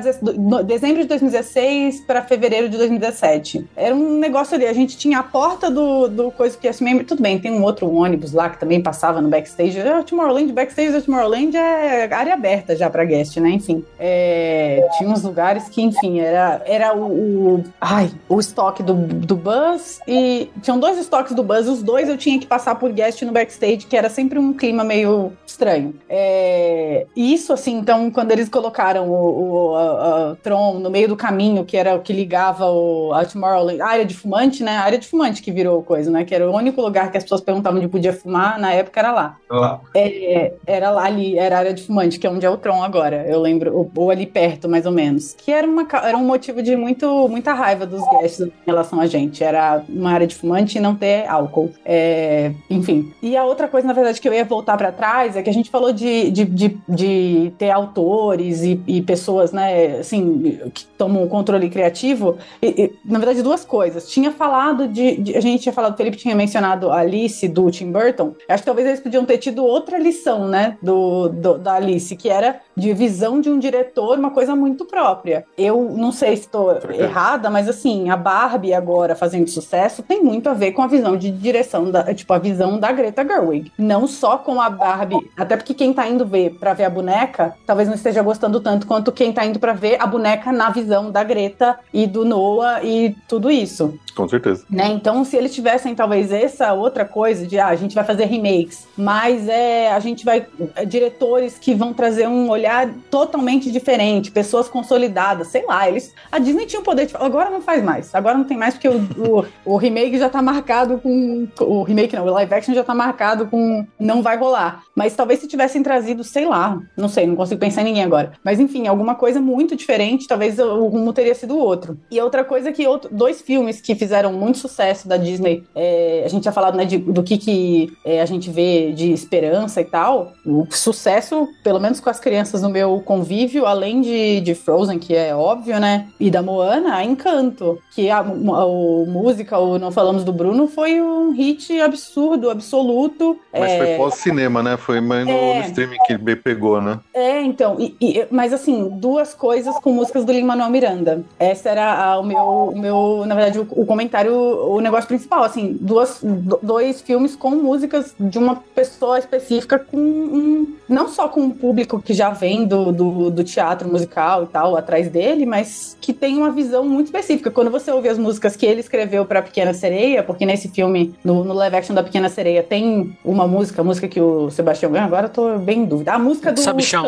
dezembro de 2016 para fevereiro de 2017. Era um negócio ali, a gente tinha a porta do, do coisa que assim, tudo bem, tem um outro ônibus lá que também passava no backstage. O Tomorrowland, backstage da Tomorrowland é área aberta já para guest, né? Enfim, é, tinha uns lugares que, enfim, era, era o, o- ai, o estoque do, do bus e tinham dois estoques do bus, os dois eu tinha que passar por guest no backstage, que era sempre um clima meio estranho. É, isso, assim, então, quando eles colocaram o, o a- a Tron no meio do caminho, que era o que ligava o, a Tomorrowland, a área de fumante, né? A área de fumante que virou coisa, né? Que era o único lugar que as pessoas perguntavam onde podia fumar, na época era lá. Lá. É, era lá ali, era a área de fumante, que é onde é o Tron agora, eu lembro, ou, ou ali perto, mais ou menos. Que era, uma, era um motivo de muito, muita raiva dos guests em relação a gente. Era uma área de fumante e não ter álcool. É, enfim. E a outra coisa, na verdade, que eu ia voltar pra trás é que a gente falou de, de, de, de ter autores e, e pessoas, né, assim, que tomam o controle criativo. E- e, na verdade, duas coisas. Tinha falado de, de- A gente tinha falado, o Felipe tinha mencionado a Alice do Tim Burton. Acho que talvez eles podiam ter tido outra lição, né? Do, do- da Alice, que era de visão de um diretor, uma coisa muito própria. Eu não sei se estou errada, mas assim, a Barbie agora fazendo sucesso tem muito a ver com a visão de direção da, tipo, a visão da Greta Gerwig. Não só com a Barbie, até porque quem tá indo ver pra ver a boneca, talvez não esteja gostando tanto quanto quem tá indo pra ver a boneca na visão da Greta e do Noah e tudo isso Com certeza. né? Então, se eles tivessem talvez essa outra coisa de ah, a gente vai fazer remakes, mas é a gente vai é, diretores que vão trazer um olhar totalmente diferente, pessoas consolidadas, sei lá, eles a Disney tinha o poder de agora não faz mais, agora não tem mais porque o, o, o remake já tá marcado com o remake não, o live action já tá marcado com não vai rolar. Mas talvez se tivessem trazido, sei lá, não sei, não consigo pensar em ninguém agora. Mas enfim, alguma coisa muito diferente, talvez o rumo teria sido outro. E outra coisa que outro, dois filmes que fizeram muito sucesso da Disney, é, a gente tinha falado né, de- do que, que é, a gente vê de esperança e tal. O sucesso, pelo menos com as crianças no meu convívio, além de, de Frozen, que é óbvio, né? E da Moana, a Encanto, que a, o música, o Não Falamos do Bruno, foi um hit absurdo, absoluto. Mas É, foi pós-cinema, né? Foi mais no, É. no streaming que be- pegou, né? é, então, e- e- mas assim, duas coisas com músicas do Lin-Manuel Miranda. Essa era a- meu, o meu, na verdade, o, o comentário, o negócio principal, assim, duas, do- dois filmes com músicas de uma pessoa específica com um, não só com um público que já vem do, do, do teatro musical e tal, atrás dele, mas que tem uma visão muito específica. Quando você ouve as músicas que ele escreveu para Pequena Sereia, porque nesse filme, no, no live action da Pequena Sereia, tem uma música, a música que o Sebastião ganha, agora eu tô bem em dúvida. A música do Sabichão.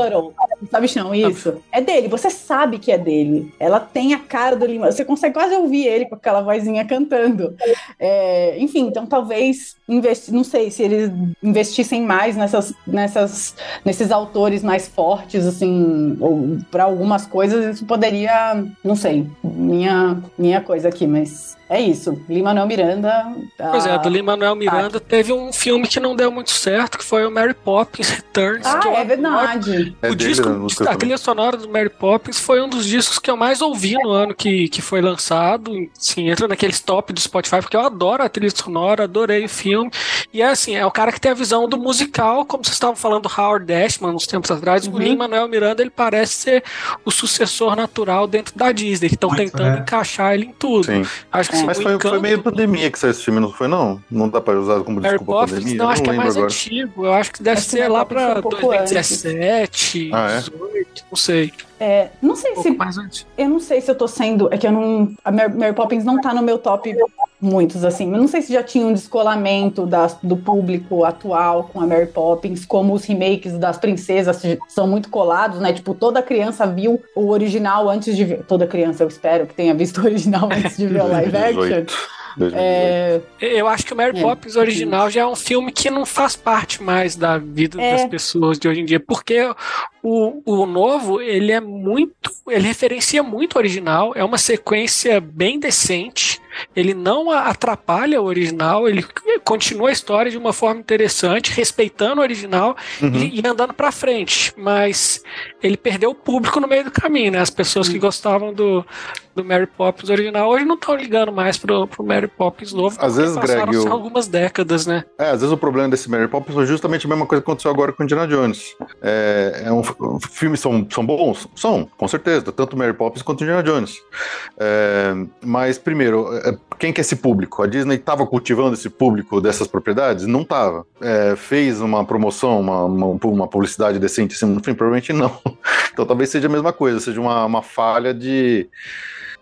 Sabichão, isso. É dele, você sabe que é dele. Ela tem a cara do Lima. Você consegue quase ouvir ele com aquela vozinha cantando. É, enfim, então talvez investi, não sei se eles investissem mais nessas, nessas, nesses autores mais fortes, assim, ou para algumas coisas isso poderia, não sei, minha minha coisa aqui, mas é isso. Lima Manuel Miranda. Pois é, do Lin-Manuel Miranda teve um filme que não deu muito certo, que foi o Mary Poppins Returns. Ah, é adoro. verdade. É o dele, disco, a a trilha sonora do Mary Poppins foi um dos discos que eu mais ouvi no ano que, que foi lançado. Sim, entra naqueles top do Spotify, porque eu adoro a trilha sonora, adorei o filme. E é assim, é o cara que tem a visão do musical, como vocês estavam falando do Howard Ashman uns tempos atrás. Uhum. O Lin-Manuel Miranda, ele parece ser o sucessor natural dentro da Disney, que estão tentando né? encaixar ele em tudo. Sim. Acho que É. assim, Mas foi, Encanto foi meio pandemia que saiu esse filme, não foi, não? Não dá pra usar como desculpa a Poppins, pandemia? não, Eu acho que é mais agora. antigo. Eu acho que deve Acho ser lá pra foi um pouco 2017, Ah, é? 18, não sei. É, não sei Um se mais antigo. Eu não sei se eu tô sendo. É que eu não. A Mary, Mary Poppins não tá no meu top muitos, assim. Eu não sei se já tinha um descolamento das- do público atual com a Mary Poppins, como os remakes das princesas são muito colados, né? Tipo, toda criança viu o original antes de ver. Toda criança, eu espero que tenha visto o original antes de ver o live action. 18. É, Eu acho que o Mary É. Poppins original já é um filme que não faz parte mais da vida É. das pessoas de hoje em dia, porque o, o novo, ele é muito, ele referencia muito o original, é uma sequência bem decente, ele não atrapalha o original, ele continua a história de uma forma interessante, respeitando o original Uhum. e, e andando pra frente, mas ele perdeu o público no meio do caminho, né? As pessoas que gostavam do, do Mary Poppins original hoje não estão ligando mais pro, pro Mary Poppins novo. Às porque vezes, Greg, o- algumas décadas, né? É, às vezes o problema desse Mary Poppins foi justamente a mesma coisa que aconteceu agora com Indiana Jones. É, é um, filmes são, são bons? São, com certeza. Tanto Mary Poppins quanto Indiana Jones. É, mas, primeiro, quem que é esse público? A Disney estava cultivando esse público dessas propriedades? Não estava. fez uma promoção, uma, uma, uma publicidade decente assim no filme? Provavelmente não. Então talvez seja a mesma coisa, seja uma, uma falha de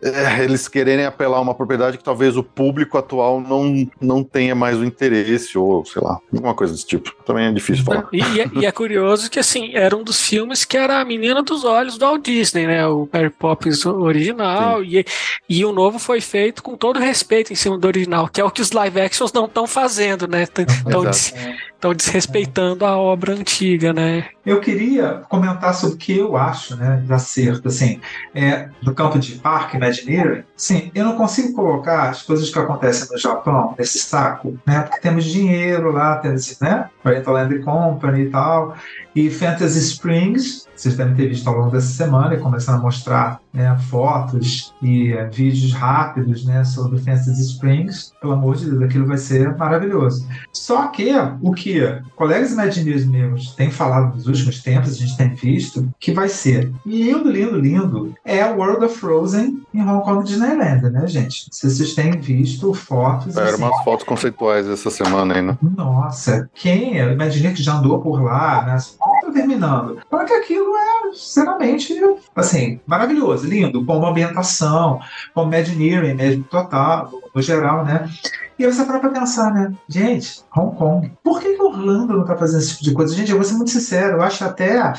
é, eles quererem apelar a uma propriedade que talvez o público atual não, não tenha mais o interesse, ou sei lá, alguma coisa desse tipo. Também é difícil falar. E, e é, e é curioso que, assim, era um dos filmes que era a menina dos olhos do Walt Disney, né? O Mary Poppins original. E, e o novo foi feito com todo respeito em cima do original, que é o que os live actions não estão fazendo, né? Estão Exato. desrespeitando a obra antiga, né? Eu queria comentar sobre o que eu acho né, de acerto, assim, é, do campo de Park Imagineering. Sim, eu não consigo colocar as coisas que acontecem no Japão nesse saco, né? Porque temos dinheiro lá, temos, né? Oriental Land Company e tal, e Fantasy Springs, vocês devem ter visto ao longo dessa semana, e começando a mostrar né, fotos e eh, vídeos rápidos né, sobre Fantasy Springs. Pelo amor de Deus, aquilo vai ser maravilhoso. Só que o que colegas Imagineers meus têm falado nos últimos tempos, a gente tem visto, que vai ser lindo, lindo, lindo, é o World of Frozen em Hong Kong Disneyland, né, gente? Se vocês têm visto fotos. Eram assim, umas fotos conceituais essa semana aí, né? nossa, quem é? Imaginei que já andou por lá, né? Terminando. Para que aquilo é, sinceramente, assim, maravilhoso, lindo, com uma ambientação, com Imagineering mesmo, total, no, no geral, né? E aí você para pra pensar, né? Gente, Hong Kong, por que, que Orlando não tá fazendo esse tipo de coisa? Gente, eu vou ser muito sincero, eu acho até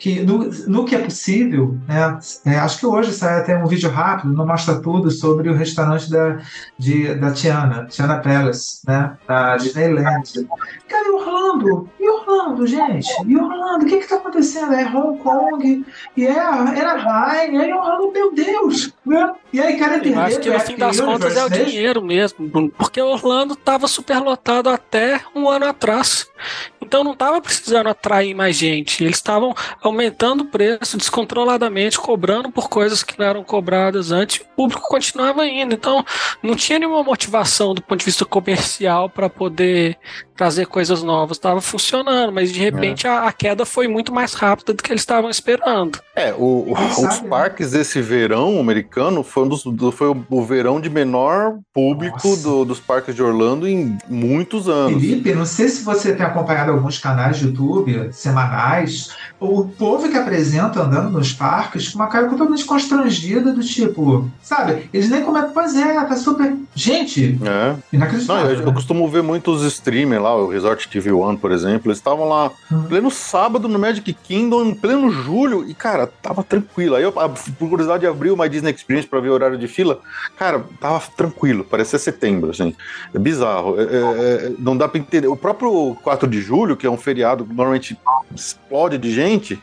que no, no que é possível, né? é, acho que hoje sai até um vídeo rápido, não mostra tudo sobre o restaurante da, de, da Tiana, Tiana Palace, né? Da Disneyland. Cara, e Orlando? E Orlando, gente? E Orlando? O que que tá acontecendo? É Hong Kong, e é Anaheim, e aí Orlando, meu Deus, né? E aí, cara, Eu acho que no fim das contas é o dinheiro mesmo, Bruno, porque Orlando estava superlotado até um ano atrás. Então não estava precisando atrair mais gente. Eles estavam aumentando o preço descontroladamente, cobrando por coisas que não eram cobradas antes. e O público continuava indo. Então não tinha nenhuma motivação do ponto de vista comercial para poder trazer coisas novas. Estava funcionando, mas de repente a, a queda foi muito mais rápida do que eles estavam esperando. É, o, o- os né? parques desse verão americano foi, um dos, do- foi o, o verão de menor público do- dos parques de Orlando em muitos anos. Felipe, não sei se você tem acompanhado alguns canais de YouTube semanais, o povo que apresenta andando nos parques com uma cara totalmente constrangida, do tipo, sabe? Eles nem comentam, pois é, tá super. Gente, É. Não, inacreditável. eu, eu né? costumo ver muitos streamers lá, o Resort TV One, por exemplo, eles estavam lá Uhum. pleno sábado no Magic Kingdom, em pleno julho, e cara, tava tranquilo. Aí eu, por curiosidade, abri o My Disney Experience pra ver o horário de fila, cara, tava tranquilo, parecia setembro, assim. É bizarro. É- é- é- não dá pra entender. O próprio 4 de julho, que é um feriado que normalmente explode de gente.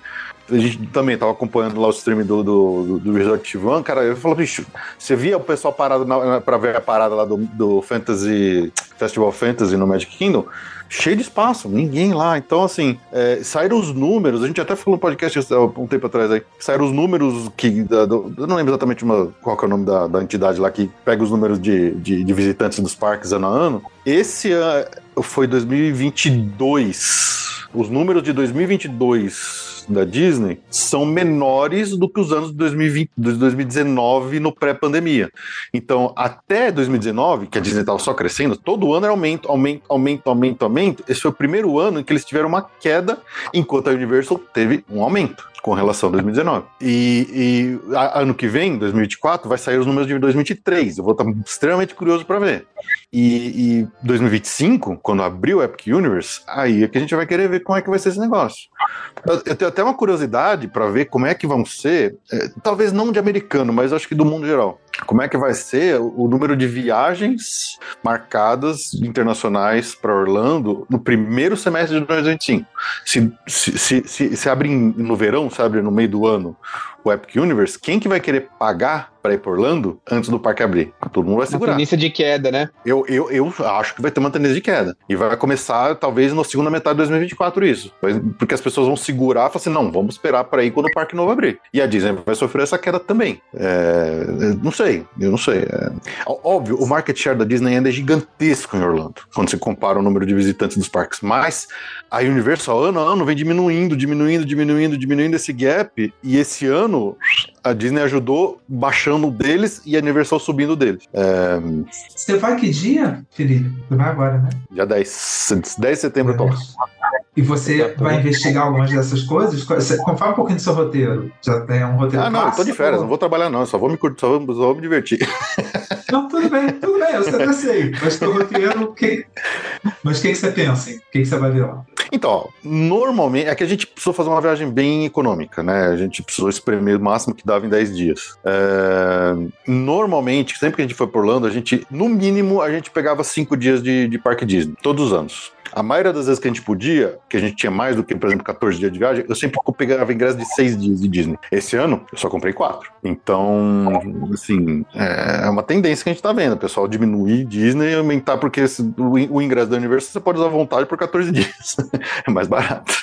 A gente também tava acompanhando lá o stream do, do, do, Resort One, cara, eu falo, bicho, você via o pessoal parado na, pra ver a parada lá do, do Fantasy, Festival Fantasy no Magic Kingdom, cheio de espaço, ninguém lá. Então, assim, é, saíram os números, a gente até falou no podcast há um tempo atrás aí, saíram os números que. da- do- eu não lembro exatamente uma- qual é o nome da, da entidade lá que pega os números de, de, de visitantes dos parques ano a ano. Esse ano foi 2022. Os números de 2022 da Disney são menores do que os anos de 2020, de 2019 no pré-pandemia. Então, até 2019, que a Disney estava só crescendo, todo ano era aumento, aumento, aumento, aumento, aumento. Esse foi o primeiro ano em que eles tiveram uma queda, enquanto a Universal teve um aumento com relação a 2019. E, e a- ano que vem, 2024, vai sair os números de 2023. Eu vou estar extremamente curioso para ver. E, e 2025, quando abrir o Epic Universe, aí é que a gente vai querer ver como é que vai ser esse negócio. Eu, eu tenho até uma curiosidade para ver como é que vão ser, é, talvez não de americano, mas acho que do mundo geral. Como é que vai ser o, número de viagens marcadas internacionais para Orlando no primeiro semestre de 2025? Se, se, se, se, se abre no verão, se abre no meio do ano o Epic Universe, quem que vai querer pagar para ir para Orlando antes do parque abrir? Todo mundo vai Uma segurar. tendência de queda, né? Eu, eu, eu acho que vai ter uma tendência de queda. E vai começar, talvez, na segunda metade de 2024 isso. Porque as pessoas vão segurar e falar assim, não, vamos esperar para ir quando o parque novo abrir. E a Disney vai sofrer essa queda também. É, eu não sei, eu não sei. É, óbvio, o market share da Disney ainda é gigantesco em Orlando, quando você compara o número de visitantes dos parques. Mas a Universal, ano a ano, vem diminuindo, diminuindo, diminuindo, diminuindo esse gap. E esse ano, a Disney ajudou baixando o deles e a Universal subindo o deles. É, Você vai que dia, Felipe? Você vai agora, né? Dia 10, 10 de setembro eu tô lá. E você vai investigar algumas dessas coisas? Você- Fala um pouquinho do seu roteiro. Já tem um roteiro Ah, não, eu tô de férias, não vou trabalhar não, eu só vou me curtir, só vou, só vou me divertir. Não, tudo bem, tudo bem, eu até sei. Mas teu roteiro, o que... Mas o que, que você pensa? O que, que você vai ver lá? Então, normalmente, é que a gente precisou fazer uma viagem bem econômica, né? A gente precisou espremer o máximo que dava em 10 dias. É, normalmente, sempre que a gente foi por Orlando, a gente, no mínimo, a gente pegava 5 dias de, de parque Disney, todos os anos. A maioria das vezes que a gente podia, que a gente tinha mais do que, por exemplo, 14 dias de viagem, eu sempre pegava ingresso de 6 dias de Disney. Esse ano, eu só comprei 4. Então, assim, é uma tendência que a gente tá vendo. O pessoal diminuir Disney e aumentar, porque esse- o, o ingresso da Universal você pode usar à vontade por 14 dias. é mais barato.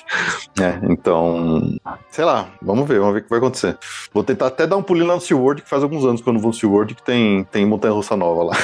É, então, sei lá, vamos ver, vamos ver o que vai acontecer. Vou tentar até dar um pulinho lá no SeaWorld, que faz alguns anos que eu não vou no SeaWorld, que tem, tem montanha-russa nova lá.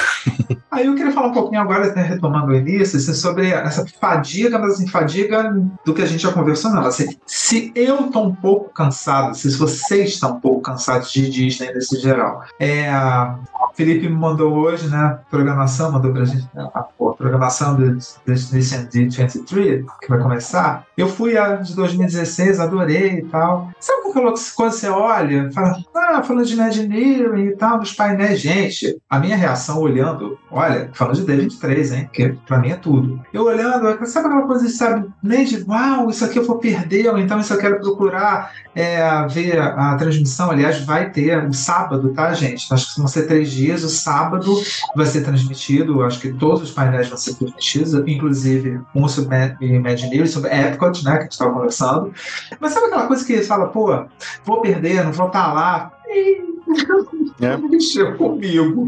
Aí eu queria falar um pouquinho agora, né, retomando o início, assim, sobre essa fadiga, mas assim, fadiga do que a gente já conversou, não. Assim, se eu tô um pouco cansado, se vocês estão um pouco cansados de Disney nesse geral, é, a Felipe me mandou hoje, né, programação, mandou pra gente, né, a, a programação do Destination D23, que vai começar. Eu fui a de 2016, adorei e tal. Sabe o eu quando você olha, fala, ah, falando de Imagineering e tal, nos painéis, gente, a minha reação olhando, olha, falando de D23, hein, que pra mim é tudo. Eu olhando, sabe aquela coisa, sabe, nem de, uau, isso aqui eu vou perder, ou então isso eu quero procurar é, ver a, a transmissão, aliás, vai ter o sábado, tá, gente? Acho que vão ser três dias, o sábado vai ser transmitido, acho que todos os painéis vão ser transmitidos, inclusive um sobre Ma- Imagineering, sobre Epcot, né, que a gente estava conversando. Mas sabe aquela coisa que fala, pô, vou perder, não vou estar lá? E... É. Mexeu comigo.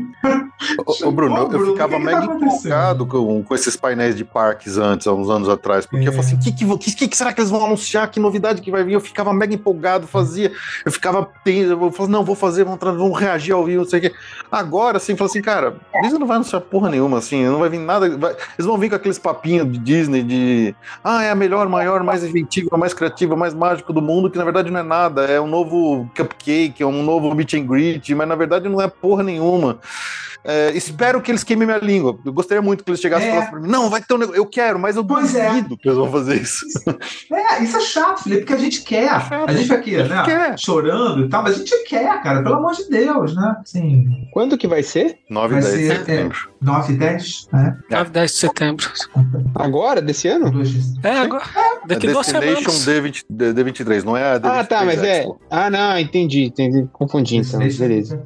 Ô, ô, Bruno, eu- Bruno, ficava que mega tá acontecendo? empolgado com, com esses painéis de parques antes, há uns anos atrás, porque É. eu falei assim: o que, que, que, será que eles vão anunciar? Que novidade que vai vir? Eu ficava mega empolgado, fazia, eu ficava tenso, eu falava, não, vou fazer, vão reagir ao vivo, não sei o quê. Agora, assim, fala assim, cara, Disney não vai anunciar porra nenhuma, assim, não vai vir nada. vai- eles vão vir com aqueles papinhos de Disney de ah, é a melhor, maior, mais efetiva, mais criativa, mais mágico do mundo, que na verdade não é nada, é um novo cupcake, é um novo meet and greet, mas na verdade não é porra nenhuma. É, espero que eles queimem minha língua. Eu gostaria muito que eles chegassem É. e falassem pra mim: não, vai ter um negócio. Eu quero, mas eu Pois é. duvido que eles vão fazer isso. É, isso é chato, Felipe, porque a gente quer. chato. A gente fica aqui, A gente né? quer. Chorando e tal, mas a gente quer, cara, pelo amor de Deus, né? Sim. Quando que vai ser? 9 e Vai 10 de ser, setembro. 9 e 10, né? 9 10 de setembro. Agora, desse ano? É, agora. Daqui É duas Destination semanas. D20, D- D23, não é a D23 Ah, tá, mas é. Ah, não, entendi, entendi. Confundi então, beleza.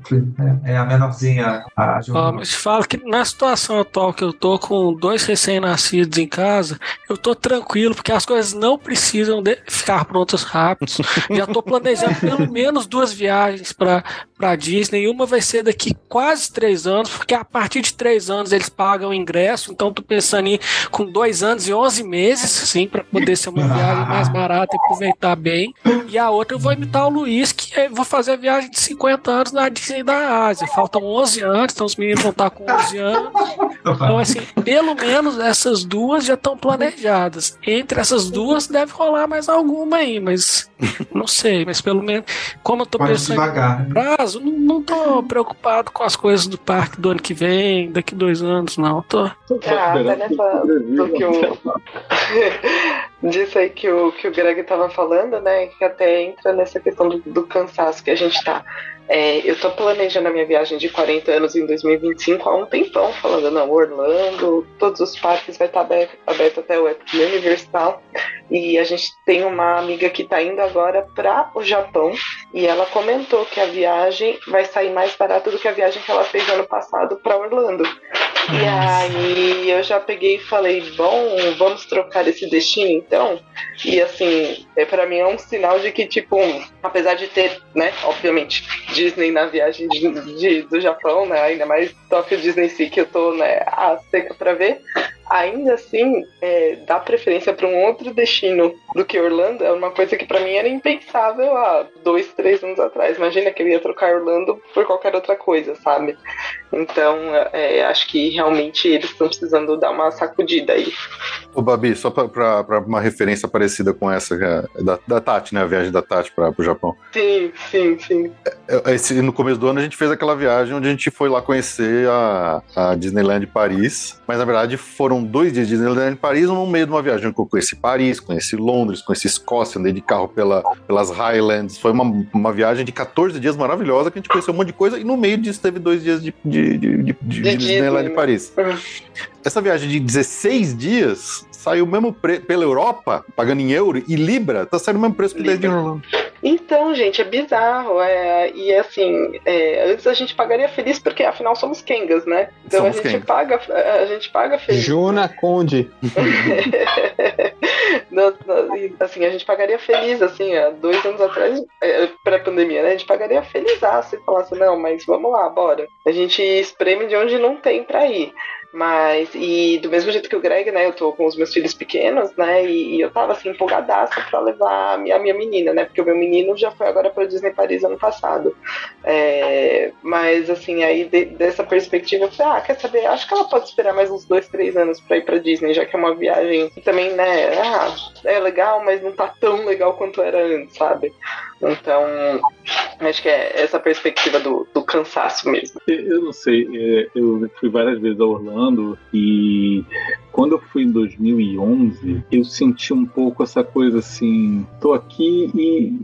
É, é a menorzinha, a de Ó, mas te falo que na situação atual que eu tô com dois recém-nascidos em casa, eu tô tranquilo, porque as coisas não precisam de ficar prontas rápido. Já tô planejando pelo menos duas viagens para para Disney. Uma vai ser daqui quase três anos, porque a partir de três anos eles pagam o ingresso. Então tô pensando em com dois anos e onze meses, sim, para poder ser uma viagem mais barata e aproveitar bem. E a outra eu vou imitar o Luiz, que eu vou fazer a viagem de 50 anos na Disney da Ásia. Faltam 11 anos, então os meninos vão estar com 11 anos. Então, assim, pelo menos essas duas já estão planejadas. Entre essas duas deve rolar mais alguma aí, mas não sei. Mas pelo menos, como eu tô Pode pensando devagar. em né? prazo, não, não tô preocupado com as coisas do parque do ano que vem, daqui dois anos, não. Tô. Ah, nessa do que o disso aí que o que o Greg tava falando, né? Que até entra nessa questão do, do cansaço que a gente tá. É, eu tô planejando a minha viagem de 40 anos em 2025 há um tempão, falando, não, Orlando, todos os parques vai estar aberto, aberto até o Epic Universe e a gente tem uma amiga que está indo agora para o Japão e ela comentou que a viagem vai sair mais barata do que a viagem que ela fez ano passado para Orlando. E aí eu já peguei e falei, bom, vamos trocar esse destino então? E assim, é, para mim é um sinal de que, tipo, apesar de ter, né, obviamente, Disney na viagem de, de do Japão, né, ainda mais Tokyo Disney Sea que eu tô, né, a seca pra ver, ainda assim, é, dar preferência para um outro destino do que Orlando é uma coisa que para mim era impensável há dois, três anos atrás. Imagina que eu ia trocar Orlando por qualquer outra coisa, sabe? Então, é, acho que realmente eles estão precisando dar uma sacudida aí. Ô, Babi, só para uma referência parecida com essa é da, da Tati, né? A viagem da Tati para o Japão. Sim, sim, sim. É, esse, no começo do ano a gente fez aquela viagem onde a gente foi lá conhecer a, a Disneyland Paris, mas na verdade foram dois dias de Disneyland Paris no meio de uma viagem. Eu conheci Paris, conheci Londres, conheci Escócia, andei de carro pela, pelas Highlands. Foi uma, uma viagem de 14 dias maravilhosa que a gente conheceu um monte de coisa e no meio disso teve dois dias de, de, de, de, de Disneyland Paris. Essa viagem de 16 dias saiu o mesmo preço pela Europa, pagando em euro, e Libra, tá saindo o mesmo preço que Libra. de Orlando. Então, gente, é bizarro. É, e assim, é, antes a gente pagaria feliz porque afinal somos Kengas, né? Então somos a gente paga, a gente paga feliz. Juna Conde. assim, a gente pagaria feliz, assim, há dois anos atrás, é, pré-pandemia, né? A gente pagaria feliz se falasse, não, mas vamos lá, bora. A gente espreme de onde não tem pra ir. Mas, e do mesmo jeito que o Greg, né, eu tô com os meus filhos pequenos, né, e, e eu tava assim, empolgadaça pra levar a minha, a minha menina, né, porque o meu menino já foi agora pra Disney Paris ano passado. É, mas, assim, aí de, dessa perspectiva, eu falei, ah, quer saber, acho que ela pode esperar mais uns dois, três anos pra ir pra Disney, já que é uma viagem que também, né, ah, é legal, mas não tá tão legal quanto era antes, sabe? Então, acho que é essa perspectiva do, do cansaço mesmo. Eu não sei, é, eu fui várias vezes a Orlando e quando eu fui em 2011, eu senti um pouco essa coisa assim, tô aqui e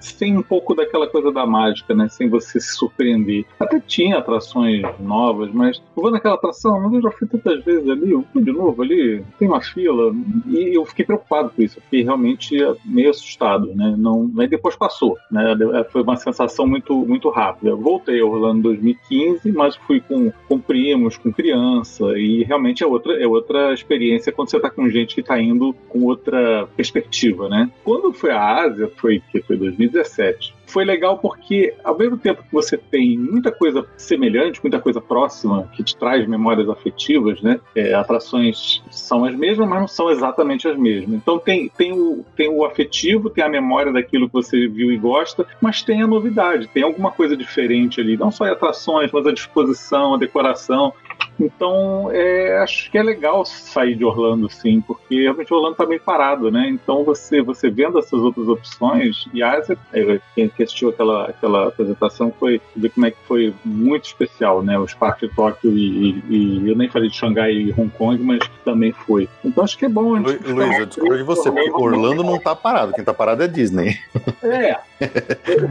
sem um pouco daquela coisa da mágica, né? Sem você se surpreender. Até tinha atrações novas, mas eu vou naquela atração, mas eu já fui tantas vezes ali, eu fui de novo ali, tem uma fila, e eu fiquei preocupado com isso, eu fiquei realmente meio assustado, né? Não, aí depois passou, né? Foi uma sensação muito, muito rápida. Eu voltei a Orlando em 2015, mas fui com, com primos, com criança, e realmente é outra, é outra experiência quando você está com gente que está indo com outra perspectiva, né? Quando foi à Ásia, foi que foi 2017 foi legal porque, ao mesmo tempo que você tem muita coisa semelhante, muita coisa próxima, que te traz memórias afetivas, né? É, atrações são as mesmas, mas não são exatamente as mesmas. Então tem, tem, o, tem o afetivo, tem a memória daquilo que você viu e gosta, mas tem a novidade, tem alguma coisa diferente ali. Não só atrações, mas a disposição, a decoração. Então, é, acho que é legal sair de Orlando, sim, porque realmente Orlando está bem parado, né? Então, você, você vendo essas outras opções, e Ásia, quem assistiu aquela, aquela apresentação foi ver como é que foi muito especial, né? Os parques de Tóquio e, e, e, eu nem falei de Xangai e Hong Kong, mas também foi. Então, acho que é bom. Lu, Luiz, eu discordo de você, porque Orlando não está parado, quem está parado é Disney. É.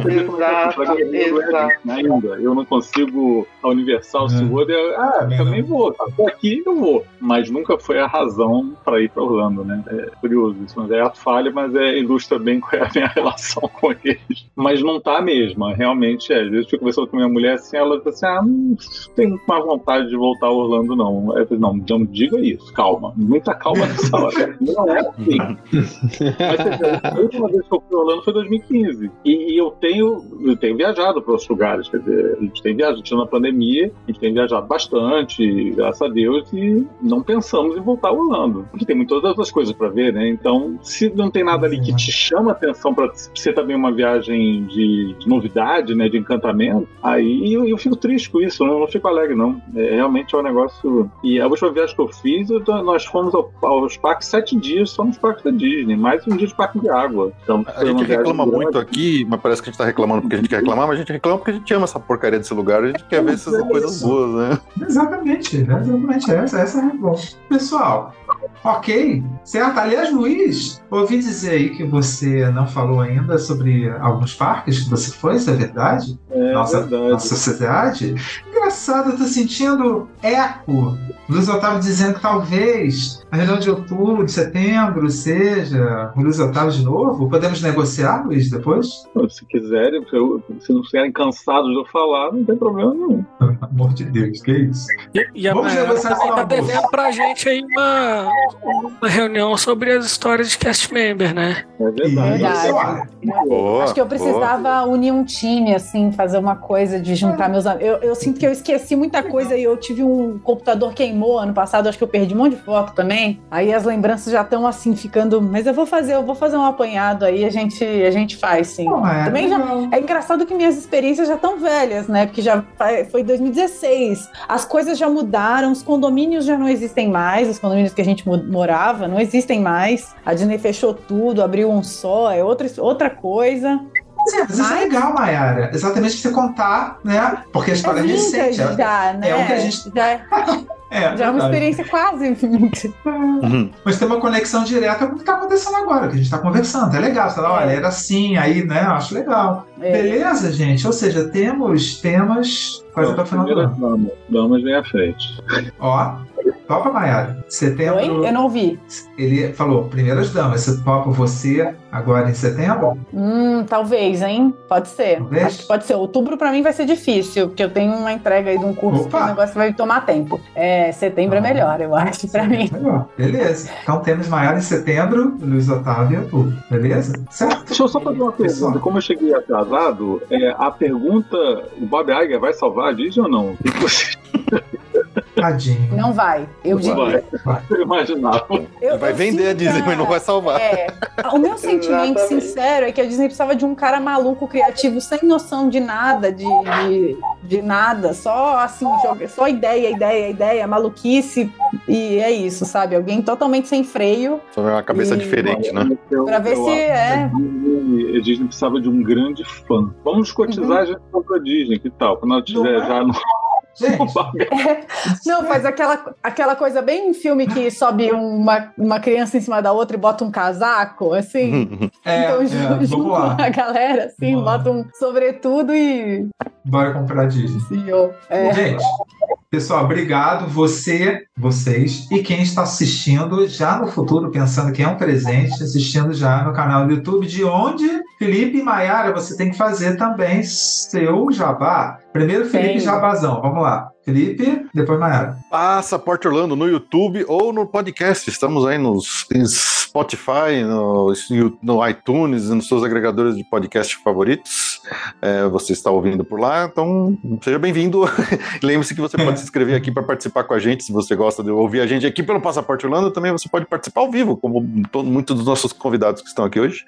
exato, exato. Ainda, eu não consigo a Universal, se é. ah, também vou, tá aqui eu vou. Mas nunca foi a razão para ir para Orlando, né? É curioso isso, mas é a falha, mas é, ilustra bem qual é a minha relação com eles. Mas não tá mesmo, realmente é. Às vezes eu conversando com minha mulher assim, ela diz assim, ah, não tenho mais vontade de voltar a Orlando, não. Eu falei, não, não diga isso, calma. Muita calma nessa hora. não é assim. mas a última vez que eu fui a Orlando foi em 2015. E, e, eu tenho eu tenho viajado para outros lugares, quer dizer, a gente tem viajado, a gente na pandemia, a gente tem viajado bastante, graças a Deus, e não pensamos em voltar ao Orlando. Porque tem muitas outras coisas para ver, né? Então, se não tem nada ali que te chama a atenção para ser também uma viagem de, de, novidade, né? De encantamento, aí eu, eu fico triste com isso, não, não fico alegre, não. É, realmente é um negócio. E a última viagem que eu fiz, eu, nós fomos ao, aos parques sete dias só nos parques da Disney, mais um dia de parque de água. Então, a gente reclama muito aqui, mas parece que a gente tá reclamando porque a gente quer reclamar, mas a gente reclama porque a gente ama essa porcaria desse lugar, a gente quer ver essas coisas boas, né? Exatamente. Exatamente, exatamente. Essa, essa é a bom. Pessoal, ok, certo? Aliás, Luiz, ouvi dizer aí que você não falou ainda sobre alguns parques que você foi, isso é verdade? É nossa, verdade. Nossa sociedade. engraçado, eu tô sentindo eco. Luiz Otávio dizendo que talvez a reunião de outubro, de setembro, seja Luiz Otávio de novo. Podemos negociar, Luiz, depois? Se quiserem, se eu- se não estiverem cansados de eu falar, não tem problema nenhum. Pelo amor de Deus, que isso? E, e a Vamos negociar também esse tá devendo pra gente aí uma, uma reunião sobre as histórias de cast member, né? É verdade. Verdade. Boa, Acho que eu boa. precisava unir um time, assim, fazer uma coisa de juntar meus amigos. Eu, eu sinto que eu esqueci muita coisa e eu tive um computador queimou ano passado, acho que eu perdi um monte de foto também. Aí as lembranças já estão assim ficando. Mas eu vou fazer, eu vou fazer um apanhado aí, a gente, a gente faz, sim. Não, é, Também já-. É engraçado que minhas experiências já estão velhas, né? Porque já foi 2016. As coisas já mudaram, os condomínios já não existem mais, os condomínios que a gente mo- morava não existem mais. A Disney fechou tudo, abriu um só, é outra, outra coisa. Mas, é, mas isso é legal, Mayara. Exatamente pra você contar, né? Porque a história é, vintage recente. é- já, né? é o que a gente- Já é, É, já é uma verdade. experiência quase vintage. Uhum. Mas tem uma conexão direta com o que tá acontecendo agora, que a gente tá conversando. É legal. Você fala, É. olha, era assim, aí, né? Acho legal. É. Beleza, gente? Ou seja, temos temas quase até o final do ano. damas, damas vem à frente. Ó, topa, Mayara. Setembro. Oi? Eu não ouvi. Ele falou, primeiras damas, você topa você agora em setembro? Hum, talvez, hein? Pode ser. Talvez. Acho que pode ser. Outubro pra mim vai ser difícil, porque eu tenho uma entrega aí de um curso Opa! que o negócio vai tomar tempo. É, setembro é Ah. melhor, eu acho, pra mim. Melhor. Beleza. Então temos Maiara em setembro, Luiz Otávio em outubro. Beleza? Certo? Deixa eu só fazer uma Pessoal. pergunta. Como eu cheguei atrasado, é, a pergunta: o Bob Iger vai salvar a Disney ou não? O que você Tadinho. Não vai. Eu diria. vai? Eu imaginava. Eu- Vai eu vender a Disney, mas não vai salvar. É, o meu sentimento Exatamente. sincero é que a Disney precisava de um cara maluco, criativo, sem noção de nada, de, de, de nada, só assim, joga, só ideia, ideia, ideia, maluquice, e é isso, sabe? Alguém totalmente sem freio Só é uma cabeça E- diferente, né? Pra ver eu se é. A Disney, precisava de um grande fã. Vamos cotizar a gente pra Disney, que tal? Quando ela tiver Não é? já no. Gente, Não, faz aquela, aquela coisa bem em filme que sobe uma, uma criança em cima da outra e bota um casaco, assim. é, então, é, ju- vamos junto lá. a galera, assim, bota um sobretudo e. Bora comprar Disney. ó, é. Gente, pessoal, obrigado. Você, vocês e quem está assistindo já no futuro, pensando que é um presente, assistindo já no canal do YouTube, de onde, Felipe e Maiara, você tem que fazer também seu jabá. Primeiro, Felipe Tem. Jabazão. Vamos lá. Felipe, depois Maiara. Passaporte Orlando no YouTube ou no podcast. Estamos aí nos Spotify, no, no iTunes e nos seus agregadores de podcast favoritos. É, você está ouvindo por lá, então seja bem-vindo. Lembre-se que você pode se inscrever aqui para participar com a gente. Se você gosta de ouvir a gente aqui pelo Passaporte Orlando, também você pode participar ao vivo, como to- muitos dos nossos convidados que estão aqui hoje,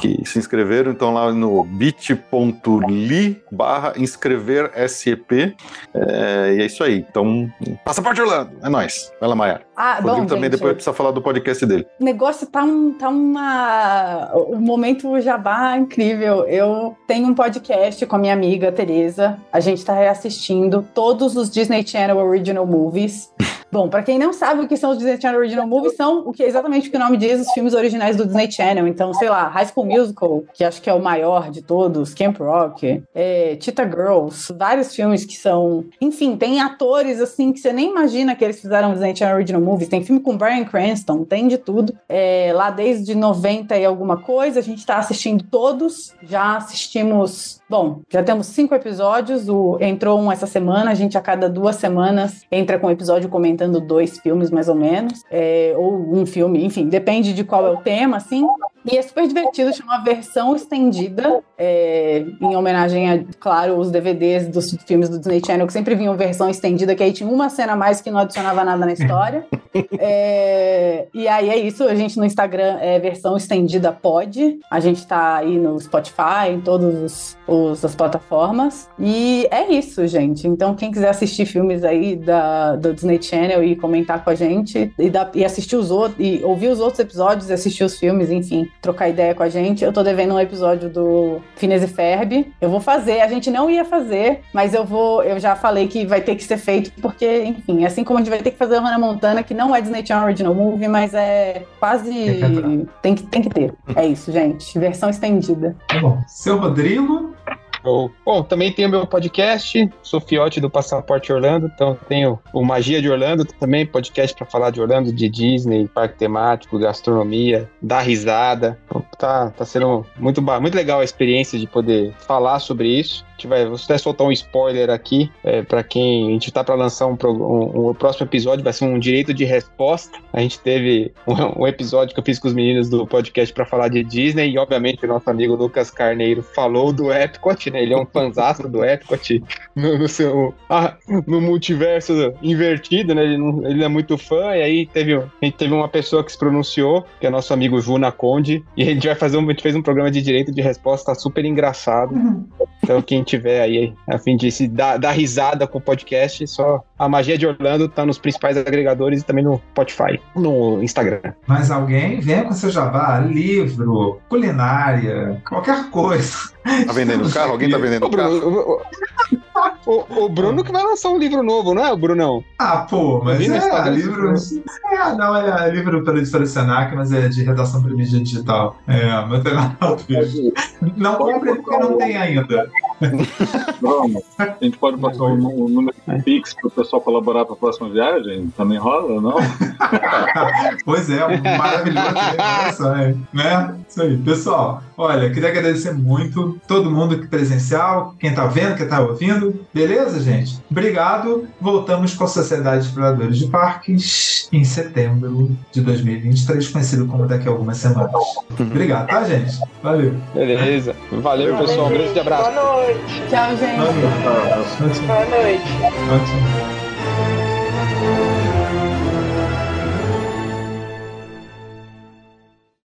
que se inscreveram. Então, lá no bit.ly barra inscrever SEP. É, e é isso aí. Então, Passaporte Orlando, é nóis. Vai lá, Maia. Ah, Rodrigo bom, também gente, depois precisa falar do podcast dele. o negócio tá um, tá uma. O momento jabá incrível. Eu tenho um podcast com a minha amiga Tereza. A gente tá reassistindo todos os Disney Channel Original Movies. Bom, pra quem não sabe o que são os Disney Channel Original Movies, são o que exatamente o que o nome diz, os filmes originais do Disney Channel. Então, sei lá, High School Musical, que acho que é o maior de todos, Camp Rock, é, Cheetah Girls, vários filmes que são. Enfim, tem atores assim que você nem imagina que eles fizeram Disney Channel Original Movies. Tem filme com Brian Cranston, tem de tudo. É, lá desde 90 e alguma coisa, a gente tá assistindo todos. Já assistimos. Bom, já temos cinco episódios. O, entrou um essa semana. A gente a cada duas semanas entra com um episódio comentando dois filmes, mais ou menos. É, ou um filme, enfim, depende de qual é o tema, assim. E é super divertido, chama versão estendida, é, em homenagem a, claro, os DVDs dos filmes do Disney Channel, que sempre vinham versão estendida, que aí tinha uma cena a mais que não adicionava nada na história. É, e aí é isso, a gente no Instagram é versão estendida pode. A gente tá aí no Spotify, em todas as plataformas. E é isso, gente. Então, quem quiser assistir filmes aí da, do Disney Channel e comentar com a gente e, dar- e assistir os outros, e ouvir os outros episódios e assistir os filmes, enfim, trocar ideia com a gente. Eu tô devendo um episódio do Phineas e Ferb. Eu vou fazer, a gente não ia fazer, mas eu vou, eu já falei que vai ter que ser feito, porque, enfim, assim como a gente vai ter que fazer o Hannah Montana, que não é Disney Channel Original Movie, mas é quase. Tem que. Tem que, ter. É isso, gente. Versão estendida. Tá bom. Seu Rodrigo. Bom, também tem o meu podcast, sou fiote do Passaporte Orlando, então tenho o Magia de Orlando também, podcast para falar de Orlando, de Disney, parque temático, gastronomia, dar risada. Então, tá, tá sendo muito, muito legal a experiência de poder falar sobre isso. Vai vou até soltar um spoiler aqui é, para quem a gente tá para lançar um, um, um, próximo episódio, vai ser um direito de resposta. A gente teve um, um episódio que eu fiz com os meninos do podcast para falar de Disney e obviamente o nosso amigo Lucas Carneiro falou do Epcot, né? Ele é um fanzaço do Epcot no, no seu ah, no multiverso invertido, né? Ele, não, ele é muito fã e aí teve a gente teve uma pessoa que se pronunciou, que é nosso amigo Juna Conde, e a gente vai fazer um, a gente fez um programa de direito de resposta super engraçado. Uhum. Então, quem tiver aí a fim de se dar, dar risada com o podcast, só a Magia de Orlando tá nos principais agregadores e também no Spotify, no Instagram. Mas alguém venha com seu jabá, livro, culinária, qualquer coisa. Tá vendendo carro? Alguém tá vendendo carro? O, o, Bruno que vai lançar um livro novo, não é, o Brunão? Ah, pô, mas é, livro. É, não, é livro pelo editora Senac, mas é de redação para mídia digital. É, não tem nada a ver. Não compre porque não tem ainda. Vamos. A gente pode passar o um número de Pix para o pessoal colaborar para a próxima viagem? Também rola, não? pois é, maravilhoso. Né? né? Isso aí. Pessoal, olha, queria agradecer muito todo mundo que presencial, quem tá vendo, quem tá ouvindo. Beleza, gente? Obrigado. Voltamos com a Sociedade de Exploradores de Parques em setembro de 2023, conhecido como daqui a algumas semanas. Obrigado, tá, gente? Valeu. Beleza. Valeu, pessoal. Um grande abraço. Boa noite. Tchau, gente. Boa noite. Boa noite. Boa noite.